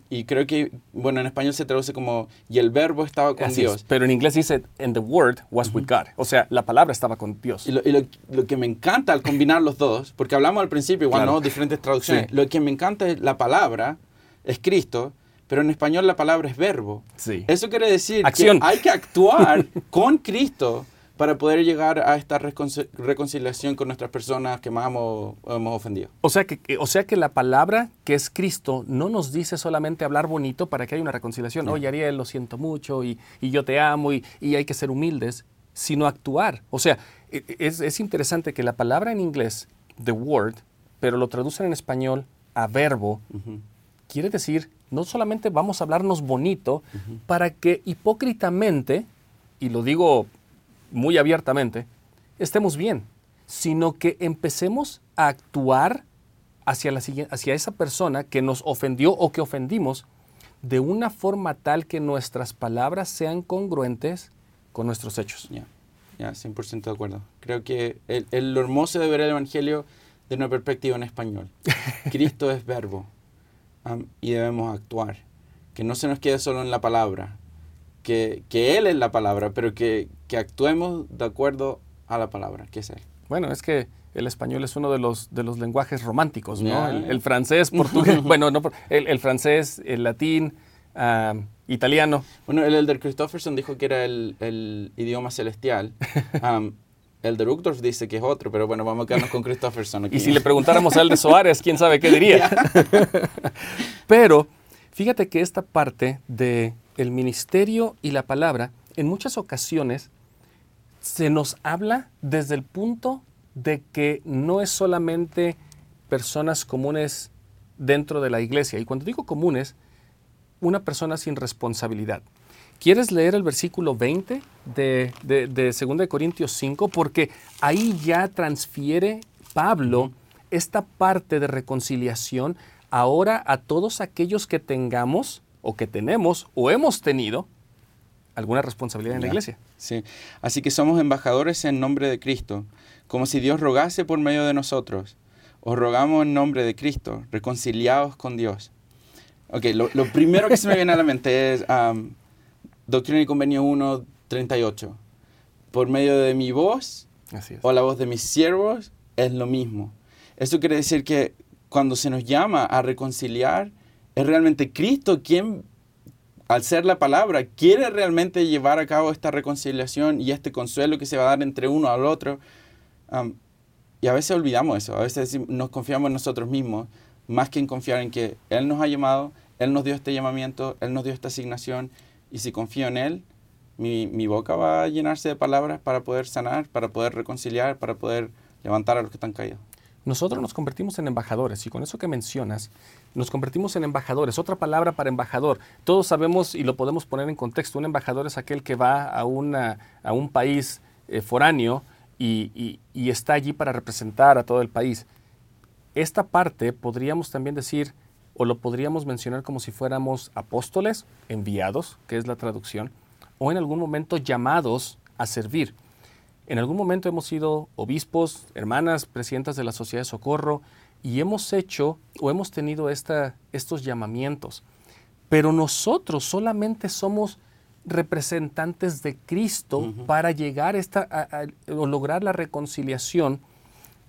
C: Y creo que, bueno, en español se traduce como, y el verbo estaba con Dios.
B: pero en inglés dice, and the word was with God. O sea, la palabra estaba con Dios.
C: Y, lo, que me encanta al combinar los dos, porque hablamos al principio, igual, ¿no? Diferentes traducciones. Lo que me encanta es la palabra, es Cristo, pero en español la palabra es verbo.
B: Sí.
C: Eso quiere decir
B: Acción.
C: que hay que actuar con Cristo para poder llegar a esta reconciliación con nuestras personas que más hemos, ofendido.
B: O sea, que, o sea que la palabra que es Cristo no nos dice solamente hablar bonito para que haya una reconciliación. Oye, Ariel, lo siento mucho y, yo te amo y, hay que ser humildes, sino actuar. O sea, e, e, es, interesante que la palabra en inglés, the word, pero lo traducen en español a verbo, quiere decir no solamente vamos a hablarnos bonito para que hipócritamente, y lo digo muy abiertamente, estemos bien, sino que empecemos a actuar hacia, la, hacia esa persona que nos ofendió o que ofendimos de una forma tal que nuestras palabras sean congruentes con nuestros hechos.
C: Ya, ya, 100% de acuerdo. Creo que el, lo hermoso de ver el Evangelio de una perspectiva en español. Cristo es verbo y debemos actuar. Que no se nos quede solo en la palabra, que, que Él es la palabra, pero que, que actuemos de acuerdo a la palabra, que es Él.
B: Bueno, es que el español es uno de los, de los lenguajes románticos, ¿no? El, el francés, portugués, bueno, no, el, el francés, el latín, italiano.
C: Bueno, el Elder Christofferson dijo que era el, el idioma celestial. Um, Elder Uchtdorf dice que es otro, pero bueno, vamos a quedarnos con Christofferson aquí.
B: Y si le preguntáramos a él de Soares, quién sabe qué diría. Pero fíjate que esta parte de el ministerio y la palabra, en muchas ocasiones se nos habla desde el punto de que no es solamente personas comunes dentro de la iglesia. Y cuando digo comunes, una persona sin responsabilidad. ¿Quieres leer el versículo 20 de, de, de 2 de Corintios 5? Porque ahí ya transfiere Pablo esta parte de reconciliación ahora a todos aquellos que tengamos o que tenemos o hemos tenido alguna responsabilidad en la iglesia.
C: Sí. Así que somos embajadores en nombre de Cristo, como si Dios rogase por medio de nosotros. Os rogamos en nombre de Cristo, reconciliados con Dios. Ok, lo, lo primero que se me viene a la mente es um, Doctrina y Convenio 1, 38. Por medio de mi voz
B: Así es.
C: o la voz de mis siervos es lo mismo. Eso quiere decir que cuando se nos llama a reconciliar, es realmente Cristo quien, al ser la palabra, quiere realmente llevar a cabo esta reconciliación y este consuelo que se va a dar entre uno al otro. Y a veces olvidamos eso, a veces nos confiamos en nosotros mismos, más que en confiar en que Él nos ha llamado, Él nos dio este llamamiento, Él nos dio esta asignación, y si confío en Él, mi, mi boca va a llenarse de palabras para poder sanar, para poder reconciliar, para poder levantar a los que están caídos.
B: Nosotros nos convertimos en embajadores y con eso que mencionas, nos convertimos en embajadores. Otra palabra para embajador. Todos sabemos y lo podemos poner en contexto. Un embajador es aquel que va a, una, a un país eh, foráneo y, y- y está allí para representar a todo el país. Esta parte podríamos también decir, o lo podríamos mencionar como si fuéramos apóstoles, enviados, que es la traducción, o en algún momento llamados a servir. En algún momento hemos sido obispos, hermanas, presidentas de la Sociedad de Socorro y hemos hecho o hemos tenido esta, estos llamamientos. Pero nosotros solamente somos representantes de Cristo para llegar a esta, a- a- o lograr la reconciliación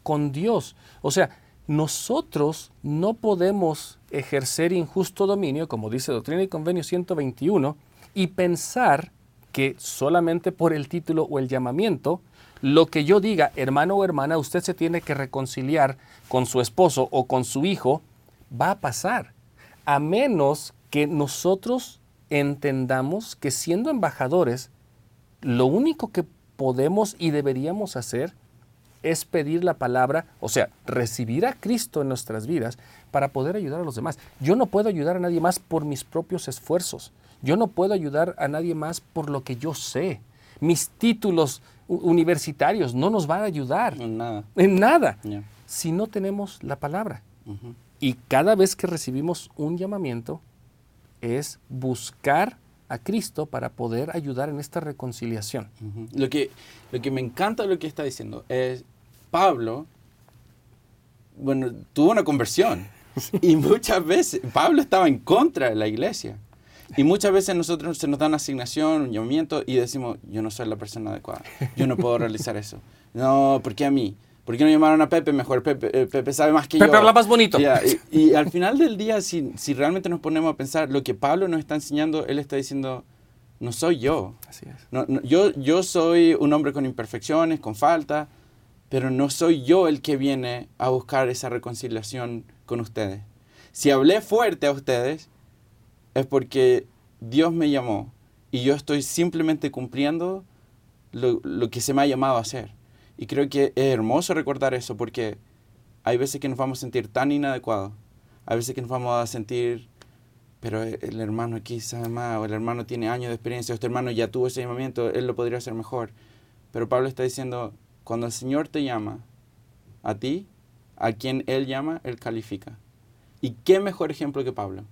B: con Dios. O sea, nosotros no podemos ejercer injusto dominio, como dice Doctrina y Convenio 121, y pensar que solamente por el título o el llamamiento, lo que yo diga, hermano o hermana, usted se tiene que reconciliar con su esposo o con su hijo, va a pasar. A menos que nosotros entendamos que siendo embajadores, lo único que podemos y deberíamos hacer es pedir la palabra, o sea, recibir a Cristo en nuestras vidas para poder ayudar a los demás. Yo no puedo ayudar a nadie más por mis propios esfuerzos. Yo no puedo ayudar a nadie más por lo que yo sé. Mis títulos universitarios no nos van a ayudar
C: No, nada.
B: en nada si no tenemos la palabra. Y cada vez que recibimos un llamamiento es buscar a Cristo para poder ayudar en esta reconciliación.
C: Lo que, lo que me encanta de lo que está diciendo es Pablo, bueno, tuvo una conversión. Y muchas veces, Pablo estaba en contra de la iglesia. Y muchas veces nosotros se nos da una asignación, un llamamiento, y decimos, yo no soy la persona adecuada, yo no puedo realizar eso. No, ¿por qué a mí? ¿Por qué no llamaron a Pepe mejor? Pepe, eh, Pepe sabe más que yo.
B: Pepe habla más bonito.
C: Y, y al final del día, si, si realmente nos ponemos a pensar, lo que Pablo nos está enseñando, él está diciendo, no soy yo,
B: Así es.
C: no, no, yo, yo soy un hombre con imperfecciones, con falta, pero no soy yo el que viene a buscar esa reconciliación con ustedes. Si hablé fuerte a ustedes, es porque Dios me llamó y yo estoy simplemente cumpliendo lo, que se me ha llamado a hacer. Y creo que es hermoso recordar eso porque hay veces que nos vamos a sentir tan inadecuados, hay veces que nos vamos a sentir pero el hermano aquí sabe más, o el hermano tiene años de experiencia, o este hermano ya tuvo ese llamamiento, él lo podría hacer mejor. Pero Pablo está diciendo, cuando el Señor te llama a ti, a quien Él llama, Él califica. ¿Y qué mejor ejemplo que Pablo?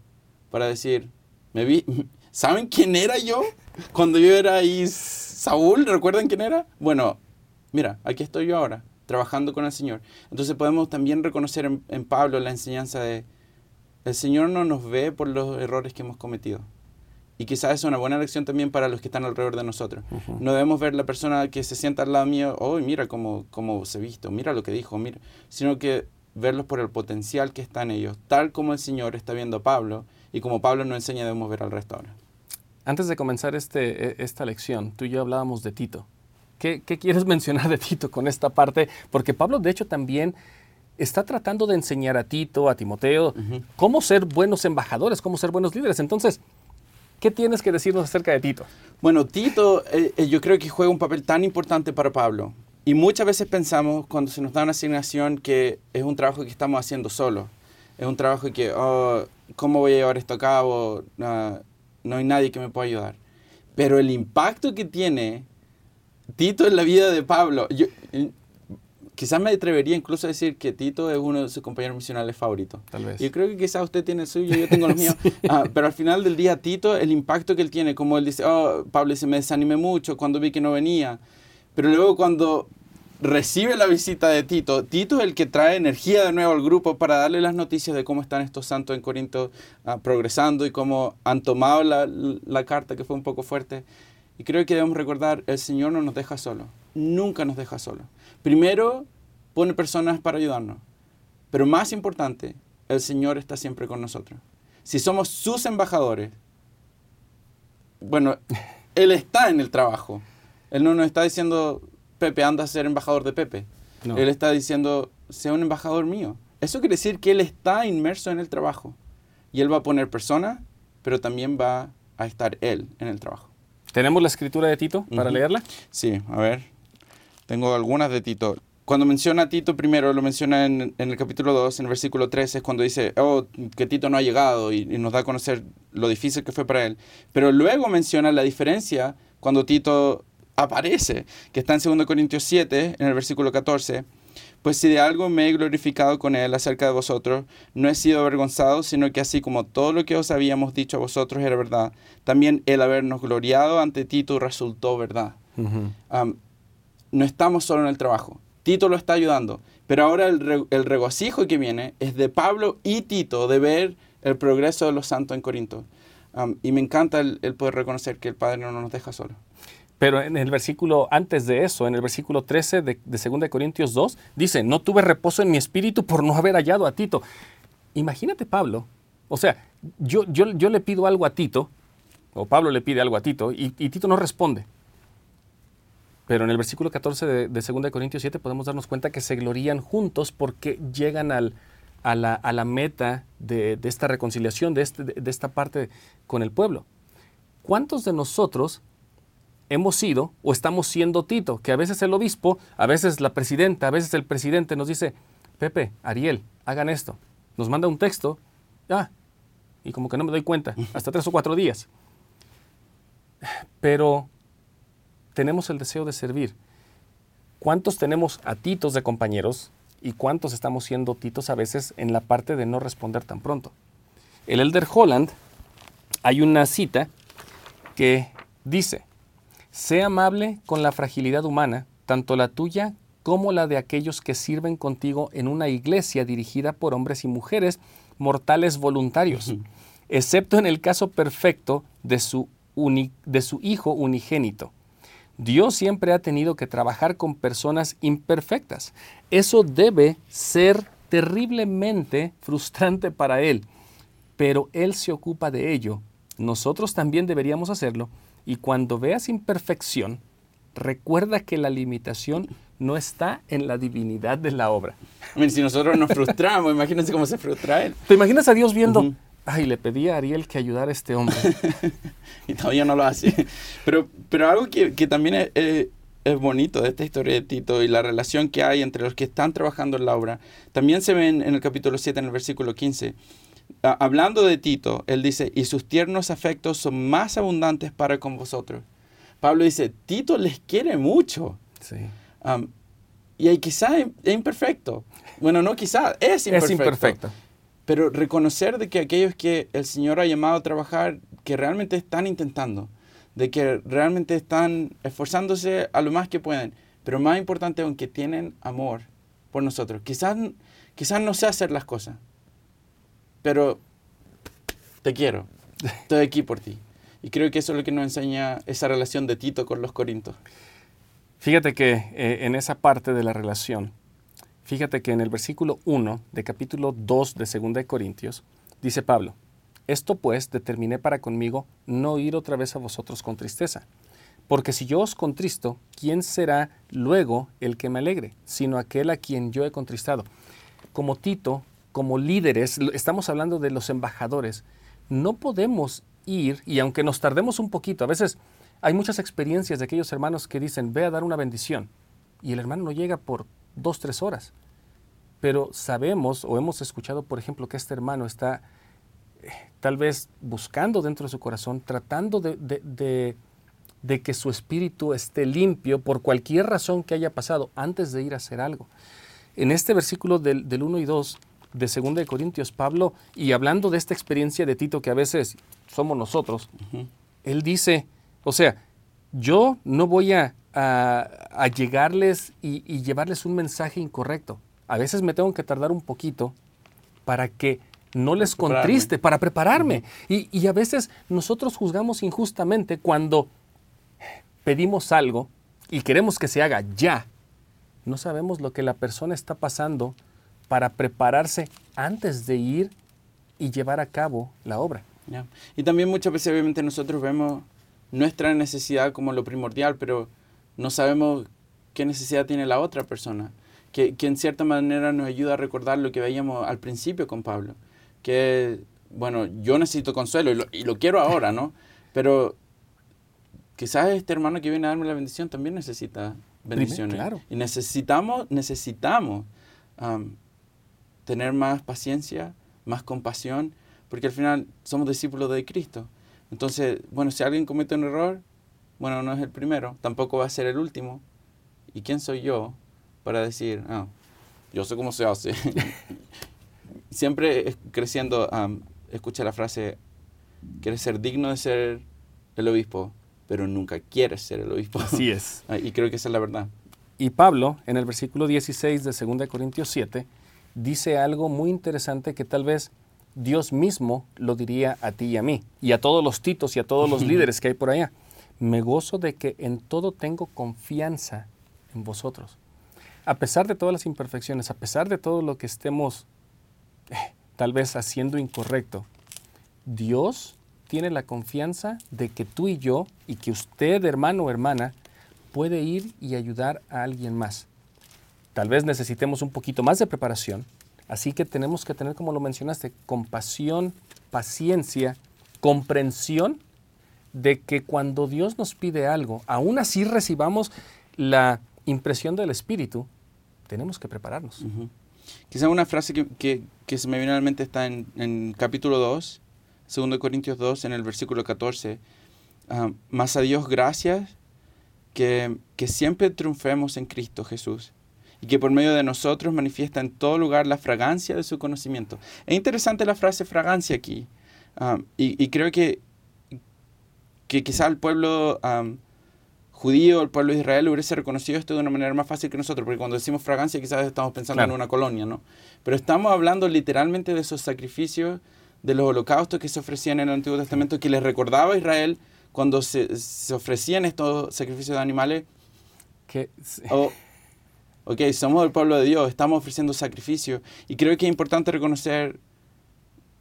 C: Para decir, me vi, ¿saben quién era yo? Cuando yo era ahí Saúl, ¿recuerdan quién era? Bueno, mira, aquí estoy yo ahora, trabajando con el Señor. Entonces podemos también reconocer en, en Pablo la enseñanza de, el Señor no nos ve por los errores que hemos cometido. Y quizás es una buena lección también para los que están alrededor de nosotros. No debemos ver la persona que se sienta al lado mío, oh, mira cómo, cómo se visto, mira lo que dijo, mira, sino que verlos por el potencial que está en ellos, tal como el Señor está viendo a Pablo y como Pablo nos enseña debemos ver al resto ahora.
B: Antes de comenzar este, e, esta lección, tú y yo hablábamos de Tito. ¿Qué, ¿Qué quieres mencionar de Tito con esta parte? Porque Pablo, de hecho, también está tratando de enseñar a Tito, a Timoteo, cómo ser buenos embajadores, cómo ser buenos líderes. Entonces, ¿qué tienes que decirnos acerca de Tito?
C: Bueno, Tito eh, eh, yo creo que juega un papel tan importante para Pablo. Y muchas veces pensamos cuando se nos da una asignación que es un trabajo que estamos haciendo solo. Es un trabajo que, oh, ¿cómo voy a llevar esto a cabo? no hay nadie que me pueda ayudar. Pero el impacto que tiene Tito en la vida de Pablo, yo, quizás me atrevería incluso a decir que Tito es uno de sus compañeros misionales favoritos.
B: Tal vez.
C: Yo creo que quizás usted tiene el suyo, yo tengo el mío. Ah, pero al final del día, Tito, el impacto que él tiene, como él dice, oh, Pablo dice, me desanimé mucho cuando vi que no venía. Pero luego cuando recibe la visita de Tito, Tito es el que trae energía de nuevo al grupo para darle las noticias de cómo están estos santos en Corinto ah, progresando y cómo han tomado la, la carta que fue un poco fuerte. Y creo que debemos recordar, el Señor no nos deja solo, nunca nos deja solo. Primero, pone personas para ayudarnos. Pero más importante, el Señor está siempre con nosotros. Si somos sus embajadores, bueno, Él está en el trabajo. Él no nos está diciendo, Pepe, anda a ser embajador de Pepe. Él está diciendo, sea un embajador mío. Eso quiere decir que Él está inmerso en el trabajo. Y Él va a poner personas, pero también va a estar Él en el trabajo.
B: ¿Tenemos la escritura de Tito para leerla?
C: Sí, a ver. Tengo algunas de Tito. Cuando menciona a Tito primero, lo menciona en, el capítulo 2, en el versículo 13, es cuando dice, oh, que Tito no ha llegado y, nos da a conocer lo difícil que fue para él. Pero luego menciona la diferencia cuando Tito aparece, que está en 2 Corintios 7, en el versículo 14. Pues si de algo me he glorificado con él acerca de vosotros, no he sido avergonzado, sino que así como todo lo que os habíamos dicho a vosotros era verdad, también el habernos gloriado ante Tito resultó verdad no estamos solo en el trabajo. Tito lo está ayudando. Pero ahora el, regocijo que viene es de Pablo y Tito de ver el progreso de los santos en Corinto. y me encanta el, poder reconocer que el Padre no nos deja solo.
B: Pero en el versículo antes de eso, en el versículo 13 de, de 2 Corintios 2, dice, no tuve reposo en mi espíritu por no haber hallado a Tito. Imagínate Pablo, o sea, yo, yo, yo le pido algo a Tito, o Pablo le pide algo a Tito, y Tito no responde. Pero en el versículo 14 de, de 2 Corintios 7 podemos darnos cuenta que se glorían juntos porque llegan al, a, la, meta de, de esta reconciliación, de, este, de, esta parte con el pueblo. ¿Cuántos de nosotros hemos sido o estamos siendo Tito? Que a veces el obispo, a veces la presidenta, a veces el presidente nos dice, Pepe, Ariel, hagan esto. Nos manda un texto, ah, y como que no me doy cuenta, hasta tres o cuatro días. Pero tenemos el deseo de servir. ¿Cuántos tenemos a titos de compañeros y cuántos estamos siendo titos a veces en la parte de no responder tan pronto? El Elder Holland, hay una cita que dice, sé amable con la fragilidad humana, tanto la tuya como la de aquellos que sirven contigo en una iglesia dirigida por hombres y mujeres mortales voluntarios, excepto en el caso perfecto de su, de su Hijo unigénito Dios siempre ha tenido que trabajar con personas imperfectas. Eso debe ser terriblemente frustrante para Él, pero Él se ocupa de ello. Nosotros también deberíamos hacerlo y cuando veas imperfección, recuerda que la limitación no está en la divinidad de la obra.
C: si nosotros nos frustramos, imagínense cómo se frustra Él.
B: ¿Te imaginas a Dios viendo? Ay, le pedí a Ariel que ayudara a este hombre.
C: y todavía no lo hace. Pero, pero algo que, que también es, es, bonito de esta historia de Tito y la relación que hay entre los que están trabajando en la obra, también se ve en, el capítulo 7, en el versículo 15. hablando de Tito, él dice, y sus tiernos afectos son más abundantes para con vosotros. Pablo dice, Tito les quiere mucho.
B: Sí.
C: y quizá es imperfecto. Bueno, no quizá, es imperfecto. Es imperfecto. Pero reconocer de que aquellos que el Señor ha llamado a trabajar, que realmente están intentando, de que realmente están esforzándose a lo más que pueden, pero más importante aún que tienen amor por nosotros. Quizás, quizás no sé hacer las cosas, pero te quiero, estoy aquí por ti. Y creo que eso es lo que nos enseña esa relación de Tito con los Corintios.
B: Fíjate que eh, en esa parte de la relación, fíjate que en el versículo 1 de capítulo 2 de 2 de Corintios, dice Pablo, esto pues determiné para conmigo no ir otra vez a vosotros con tristeza. Porque si yo os contristo, ¿quién será luego el que me alegre? Sino aquel a quien yo he contristado. Como Tito, como líderes, estamos hablando de los embajadores, no podemos ir, y aunque nos tardemos un poquito, a veces hay muchas experiencias de aquellos hermanos que dicen, ve a dar una bendición, y el hermano no llega por dos, tres horas. Pero sabemos o hemos escuchado, por ejemplo, que este hermano está eh, tal vez buscando dentro de su corazón, tratando de, que su espíritu esté limpio por cualquier razón que haya pasado antes de ir a hacer algo. En este versículo del, del 1 y 2 de 2 de Corintios, Pablo, y hablando de esta experiencia de Tito que a veces somos nosotros, él dice, o sea, yo no voy a, a, llegarles y, llevarles un mensaje incorrecto. A veces me tengo que tardar un poquito para que no les contriste, para prepararme. y, y a veces nosotros juzgamos injustamente cuando pedimos algo y queremos que se haga ya. No sabemos lo que la persona está pasando para prepararse antes de ir y llevar a cabo la obra.
C: Y también muchas veces obviamente nosotros vemos nuestra necesidad como lo primordial, pero no sabemos qué necesidad tiene la otra persona, que, que en cierta manera nos ayuda a recordar lo que veíamos al principio con Pablo, que, bueno, yo necesito consuelo y lo, y lo quiero ahora, ¿no? Pero quizás este hermano que viene a darme la bendición también necesita bendiciones. Claro. Y necesitamos, necesitamos tener más paciencia, más compasión, porque al final somos discípulos de Cristo. Entonces, bueno, si alguien comete un error, bueno, no es el primero, tampoco va a ser el último. ¿Y quién soy yo para decir, ah, yo sé cómo se hace? Siempre creciendo, escucha la frase, quieres ser digno de ser el obispo, pero nunca quieres ser el obispo.
B: Así es.
C: y creo que esa es la verdad.
B: Y Pablo, en el versículo 16 de 2 Corintios 7, dice algo muy interesante que tal vez Dios mismo lo diría a ti y a mí, y a todos los titos y a todos los líderes que hay por allá. Me gozo de que en todo tengo confianza en vosotros. A pesar de todas las imperfecciones, a pesar de todo lo que estemos eh, tal vez haciendo incorrecto, Dios tiene la confianza de que tú y yo, y que usted, hermano o hermana, puede ir y ayudar a alguien más. Tal vez necesitemos un poquito más de preparación, así que tenemos que tener, como lo mencionaste, compasión, paciencia, comprensión de que cuando Dios nos pide algo, aún así recibamos la impresión del Espíritu, tenemos que prepararnos.
C: Quizá una frase que, se me viene a la mente está en, capítulo 2, 2 Corintios 2, en el versículo 14. Ah, más a Dios gracias que, que siempre triunfemos en Cristo Jesús y que por medio de nosotros manifiesta en todo lugar la fragancia de su conocimiento. Es interesante la frase fragancia aquí. Um, y, creo que, que quizá el pueblo um, judío, el pueblo de Israel, hubiese reconocido esto de una manera más fácil que nosotros, porque cuando decimos fragancia quizás estamos pensando en una colonia, ¿no? Pero estamos hablando literalmente de esos sacrificios, de los holocaustos que se ofrecían en el Antiguo Testamento, que les recordaba a Israel cuando se, se ofrecían estos sacrificios de animales.
B: Que
C: ok, somos el pueblo de Dios, estamos ofreciendo sacrificio. Y creo que es importante reconocer,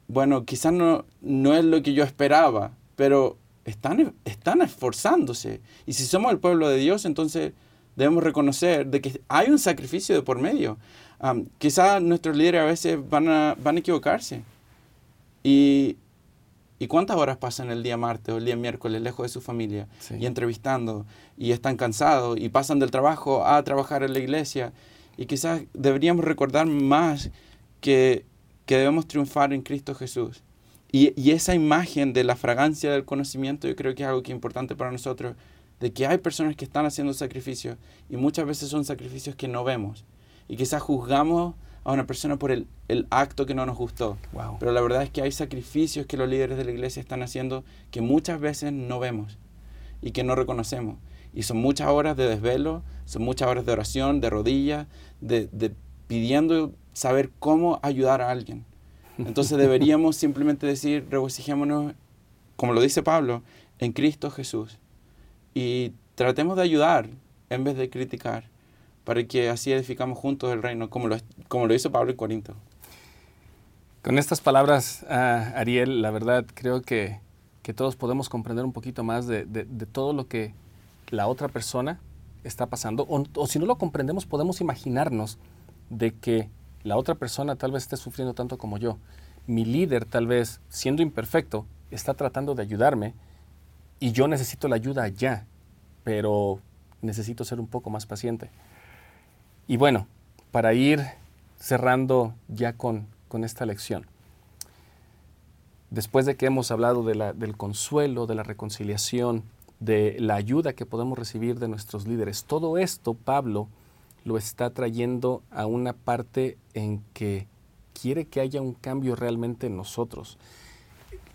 C: bueno, quizás no, no es lo que yo esperaba, pero están, están esforzándose. Y si somos el pueblo de Dios, entonces debemos reconocer de que hay un sacrificio de por medio. quizás nuestros líderes a veces van a, van a equivocarse. Y, ¿Y cuántas horas pasan el día martes o el día miércoles lejos de su familia y entrevistando y están cansados y pasan del trabajo a trabajar en la iglesia? Y quizás deberíamos recordar más que, que debemos triunfar en Cristo Jesús. Y, y, esa imagen de la fragancia del conocimiento yo creo que es algo que es importante para nosotros, de que hay personas que están haciendo sacrificios y muchas veces son sacrificios que no vemos. Y quizás juzgamos a una persona por el, el acto que no nos gustó. Pero la verdad es que hay sacrificios que los líderes de la iglesia están haciendo que muchas veces no vemos y que no reconocemos. Y son muchas horas de desvelo, son muchas horas de oración, de rodillas, de, de pidiendo saber cómo ayudar a alguien. Entonces deberíamos simplemente decir, regocijémonos, como lo dice Pablo, en Cristo Jesús. Y tratemos de ayudar en vez de criticar, para que así edificamos juntos el reino, como lo, como lo hizo Pablo en Corinto.
B: Con estas palabras, ah, Ariel, la verdad creo que, que, todos podemos comprender un poquito más de, de, todo lo que la otra persona está pasando, o, o si no lo comprendemos, podemos imaginarnos de que la otra persona tal vez esté sufriendo tanto como yo. Mi líder tal vez, siendo imperfecto, está tratando de ayudarme y yo necesito la ayuda ya, pero necesito ser un poco más paciente. Y bueno, para ir cerrando ya con, con esta lección, después de que hemos hablado de la, del consuelo, de la reconciliación, de la ayuda que podemos recibir de nuestros líderes, todo esto Pablo lo está trayendo a una parte en que quiere que haya un cambio realmente en nosotros.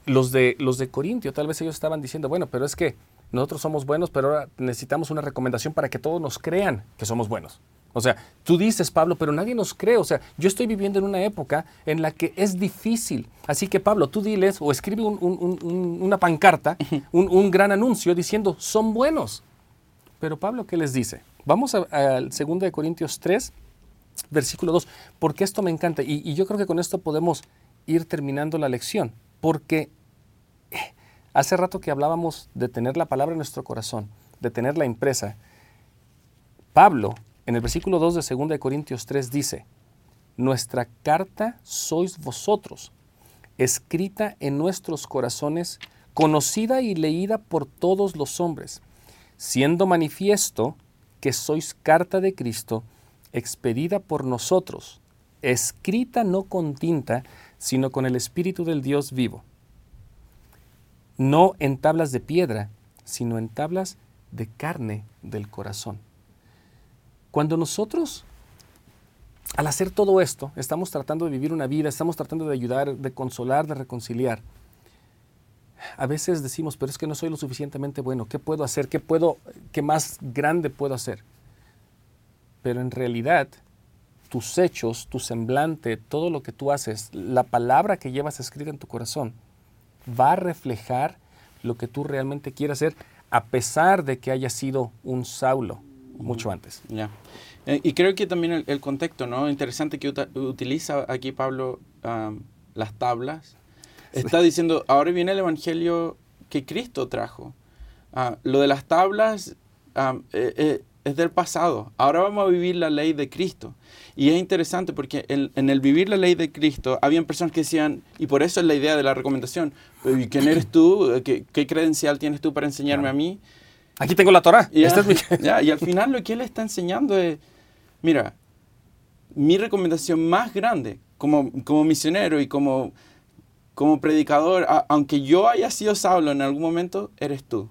B: Los de, los de Corintio, tal vez ellos estaban diciendo, bueno, pero es que nosotros somos buenos, pero ahora necesitamos una recomendación para que todos nos crean que somos buenos. O sea, tú dices, Pablo, pero nadie nos cree. O sea, yo estoy viviendo en una época en la que es difícil. Así que, Pablo, tú diles o escribe una pancarta, un, gran anuncio diciendo, son buenos. Pero Pablo, ¿qué les dice? Vamos al 2 Corintios 3, versículo 2, porque esto me encanta. Y, yo creo que con esto podemos ir terminando la lección. Porque Hace rato que hablábamos de tener la palabra en nuestro corazón, de tenerla impresa. Pablo, en el versículo 2 de 2 de Corintios 3 dice, Nuestra carta sois vosotros, escrita en nuestros corazones, conocida y leída por todos los hombres, siendo manifiesto que sois carta de Cristo, expedida por nosotros, escrita no con tinta, sino con el Espíritu del Dios vivo no en tablas de piedra, sino en tablas de carne del corazón. Cuando nosotros, al hacer todo esto, estamos tratando de vivir una vida, estamos tratando de ayudar, de consolar, de reconciliar, a veces decimos, pero es que no soy lo suficientemente bueno, ¿qué puedo hacer? ¿Qué, puedo, qué más grande puedo hacer? Pero en realidad, tus hechos, tu semblante, todo lo que tú haces, la palabra que llevas escrita en tu corazón, va a reflejar lo que tú realmente quieres hacer, a pesar de que haya sido un Saulo mucho antes.
C: Ya. Eh, y creo que también el, contexto, ¿no? Interesante que utiliza aquí Pablo las tablas. Está diciendo, ahora viene el Evangelio que Cristo trajo. Ah, lo de las tablas eh, eh, es del pasado. Ahora vamos a vivir la ley de Cristo. Y es interesante porque en, el vivir la ley de Cristo, habían personas que decían, y por eso es la idea de la recomendación, ¿quién eres tú? ¿Qué, credencial tienes tú para enseñarme a mí?
B: Aquí tengo la Torah.
C: Y, y al final lo que él está enseñando es, mira, mi recomendación más grande como, como misionero y como, como predicador, aunque yo haya sido Saulo en algún momento, eres tú.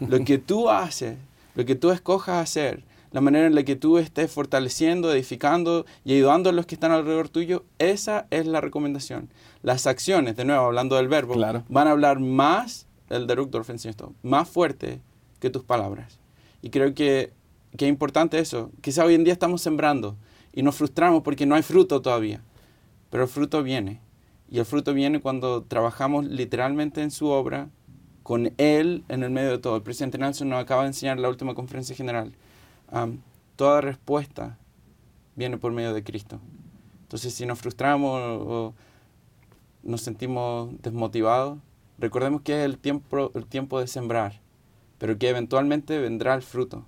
C: Lo que tú haces, lo que tú escojas hacer, la manera en la que tú estés fortaleciendo, edificando y ayudando a los que están alrededor tuyo, esa es la recomendación. Las acciones, de nuevo, hablando del verbo, van a hablar más, el de enseñó esto, más fuerte que tus palabras. Y creo que, que es importante eso. Quizá hoy en día estamos sembrando y nos frustramos porque no hay fruto todavía, pero el fruto viene. Y el fruto viene cuando trabajamos literalmente en su obra, con Él en el medio de todo. El presidente Nelson nos acaba de enseñar en la última conferencia general toda respuesta viene por medio de Cristo. Entonces, si nos frustramos o nos sentimos desmotivados, recordemos que es el tiempo, el tiempo de sembrar, pero que eventualmente vendrá el fruto.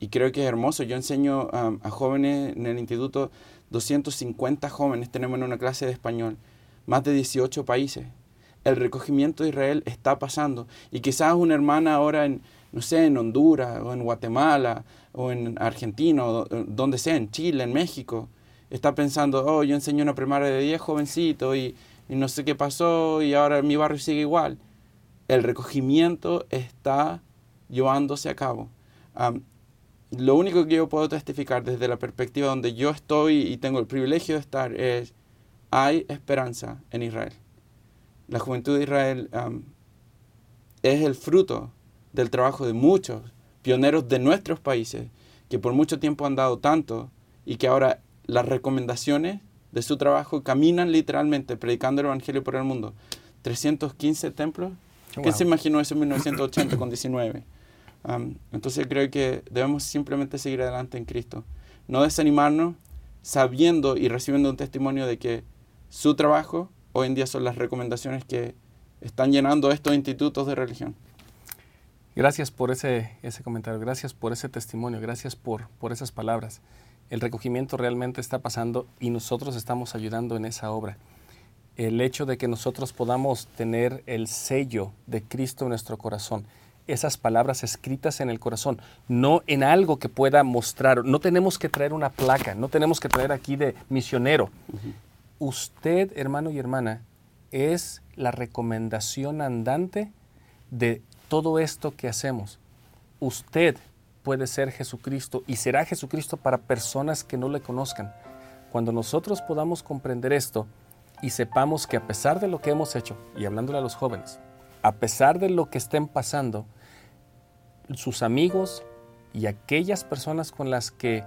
C: y creo que es hermoso. Yo enseño a jóvenes en el instituto, 250 jóvenes tenemos en una clase de español, más de 18 países. El recogimiento de Israel está pasando. Y quizás una hermana ahora en, no sé, en Honduras o en Guatemala o en Argentina o donde sea, en Chile, en México, está pensando, oh, yo enseño una primaria de 10 jovencitos y, no sé qué pasó y ahora mi barrio sigue igual. El recogimiento está llevándose a cabo. Lo único que yo puedo testificar desde la perspectiva donde yo estoy y tengo el privilegio de estar es, hay esperanza en Israel. La juventud de Israel es el fruto del trabajo de muchos pioneros de nuestros países que por mucho tiempo han dado tanto y que ahora las recomendaciones de su trabajo caminan literalmente predicando el Evangelio por el mundo. 315 templos ¿Quién se imaginó eso en 1980 con 19? Entonces creo que debemos simplemente seguir adelante en Cristo. No desanimarnos sabiendo y recibiendo un testimonio de que su trabajo hoy en día son las recomendaciones que están llenando estos institutos de religión.
B: Gracias por ese, ese comentario, gracias por ese testimonio, gracias por, por esas palabras. El recogimiento realmente está pasando y nosotros estamos ayudando en esa obra. El hecho de que nosotros podamos tener el sello de Cristo en nuestro corazón, esas palabras escritas en el corazón, no en algo que pueda mostrar. No tenemos que traer una placa, no tenemos que traer aquí de misionero. Usted, hermano y hermana, es la recomendación andante de todo esto que hacemos. Usted puede ser Jesucristo y será Jesucristo para personas que no le conozcan. Cuando nosotros podamos comprender esto y sepamos que a pesar de lo que hemos hecho, y hablándole a los jóvenes, a pesar de lo que estén pasando, sus amigos y aquellas personas con las que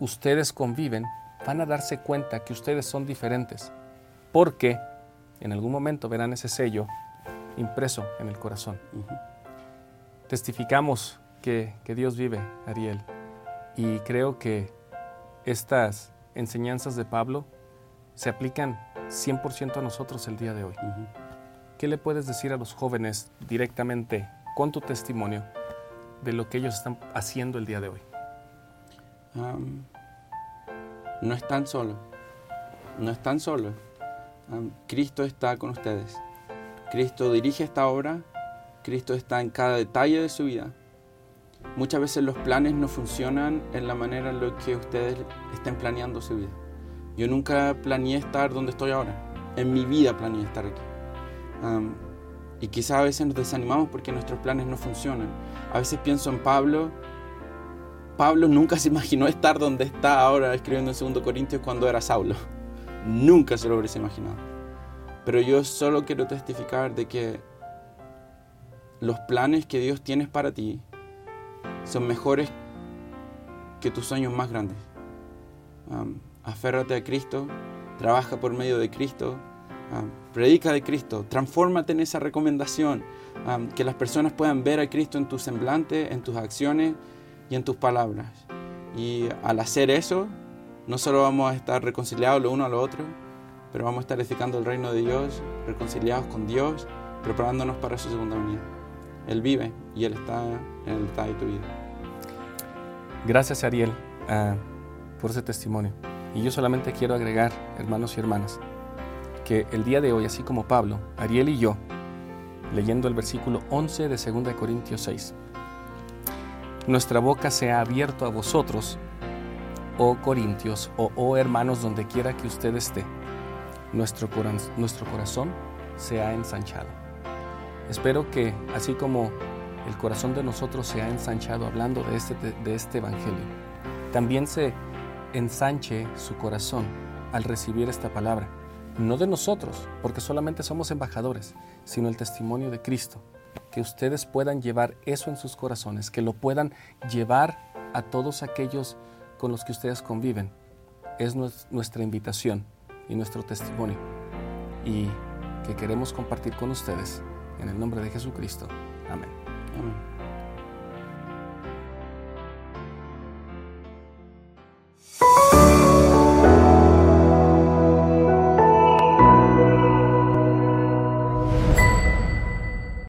B: ustedes conviven van a darse cuenta que ustedes son diferentes, porque en algún momento verán ese sello impreso en el corazón. Testificamos que, que, Dios vive, Ariel, y creo que estas enseñanzas de Pablo se aplican 100% a nosotros el día de hoy. ¿Qué le puedes decir a los jóvenes directamente con tu testimonio de lo que ellos están haciendo el día de hoy?
C: no están solos, no están solos. Cristo está con ustedes. Cristo dirige esta obra, Cristo está en cada detalle de su vida. Muchas veces los planes no funcionan en la manera en la que ustedes estén planeando su vida. Yo nunca planeé estar donde estoy ahora. En mi vida planeé estar aquí. Y quizás a veces nos desanimamos porque nuestros planes no funcionan. A veces pienso en Pablo. Pablo nunca se imaginó estar donde está ahora escribiendo en 2 Corintios cuando era Saulo. Nunca se lo hubiese imaginado. Pero yo solo quiero testificar de que los planes que Dios tiene para ti son mejores que tus sueños más grandes aférrate a Cristo, trabaja por medio de Cristo, predica de Cristo, transfórmate en esa recomendación, que las personas puedan ver a Cristo en tu semblante, en tus acciones y en tus palabras. Y al hacer eso, no solo vamos a estar reconciliados lo uno a lo otro, pero vamos a estar edificando el reino de Dios, reconciliados con Dios, preparándonos para su segunda venida. Él vive y Él está en el detalle de tu vida.
B: Gracias, Ariel, ah, por ese testimonio. Y yo solamente quiero agregar, hermanos y hermanas, que el día de hoy, así como Pablo, Ariel y yo, leyendo el versículo 11 de 2 Corintios 6, nuestra boca se ha abierto a vosotros, oh Corintios, o oh hermanos, donde quiera que usted esté, nuestro, nuestro corazón se ha ensanchado. Espero que, así como el corazón de nosotros se ha ensanchado hablando de este, de este Evangelio, también se ensanche su corazón al recibir esta palabra. No de nosotros, porque solamente somos embajadores, sino el testimonio de Cristo. Que ustedes puedan llevar eso en sus corazones, que lo puedan llevar a todos aquellos con los que ustedes conviven. Es nuestra invitación y nuestro testimonio. Y que queremos compartir con ustedes. En el nombre de Jesucristo. Amén. Amén.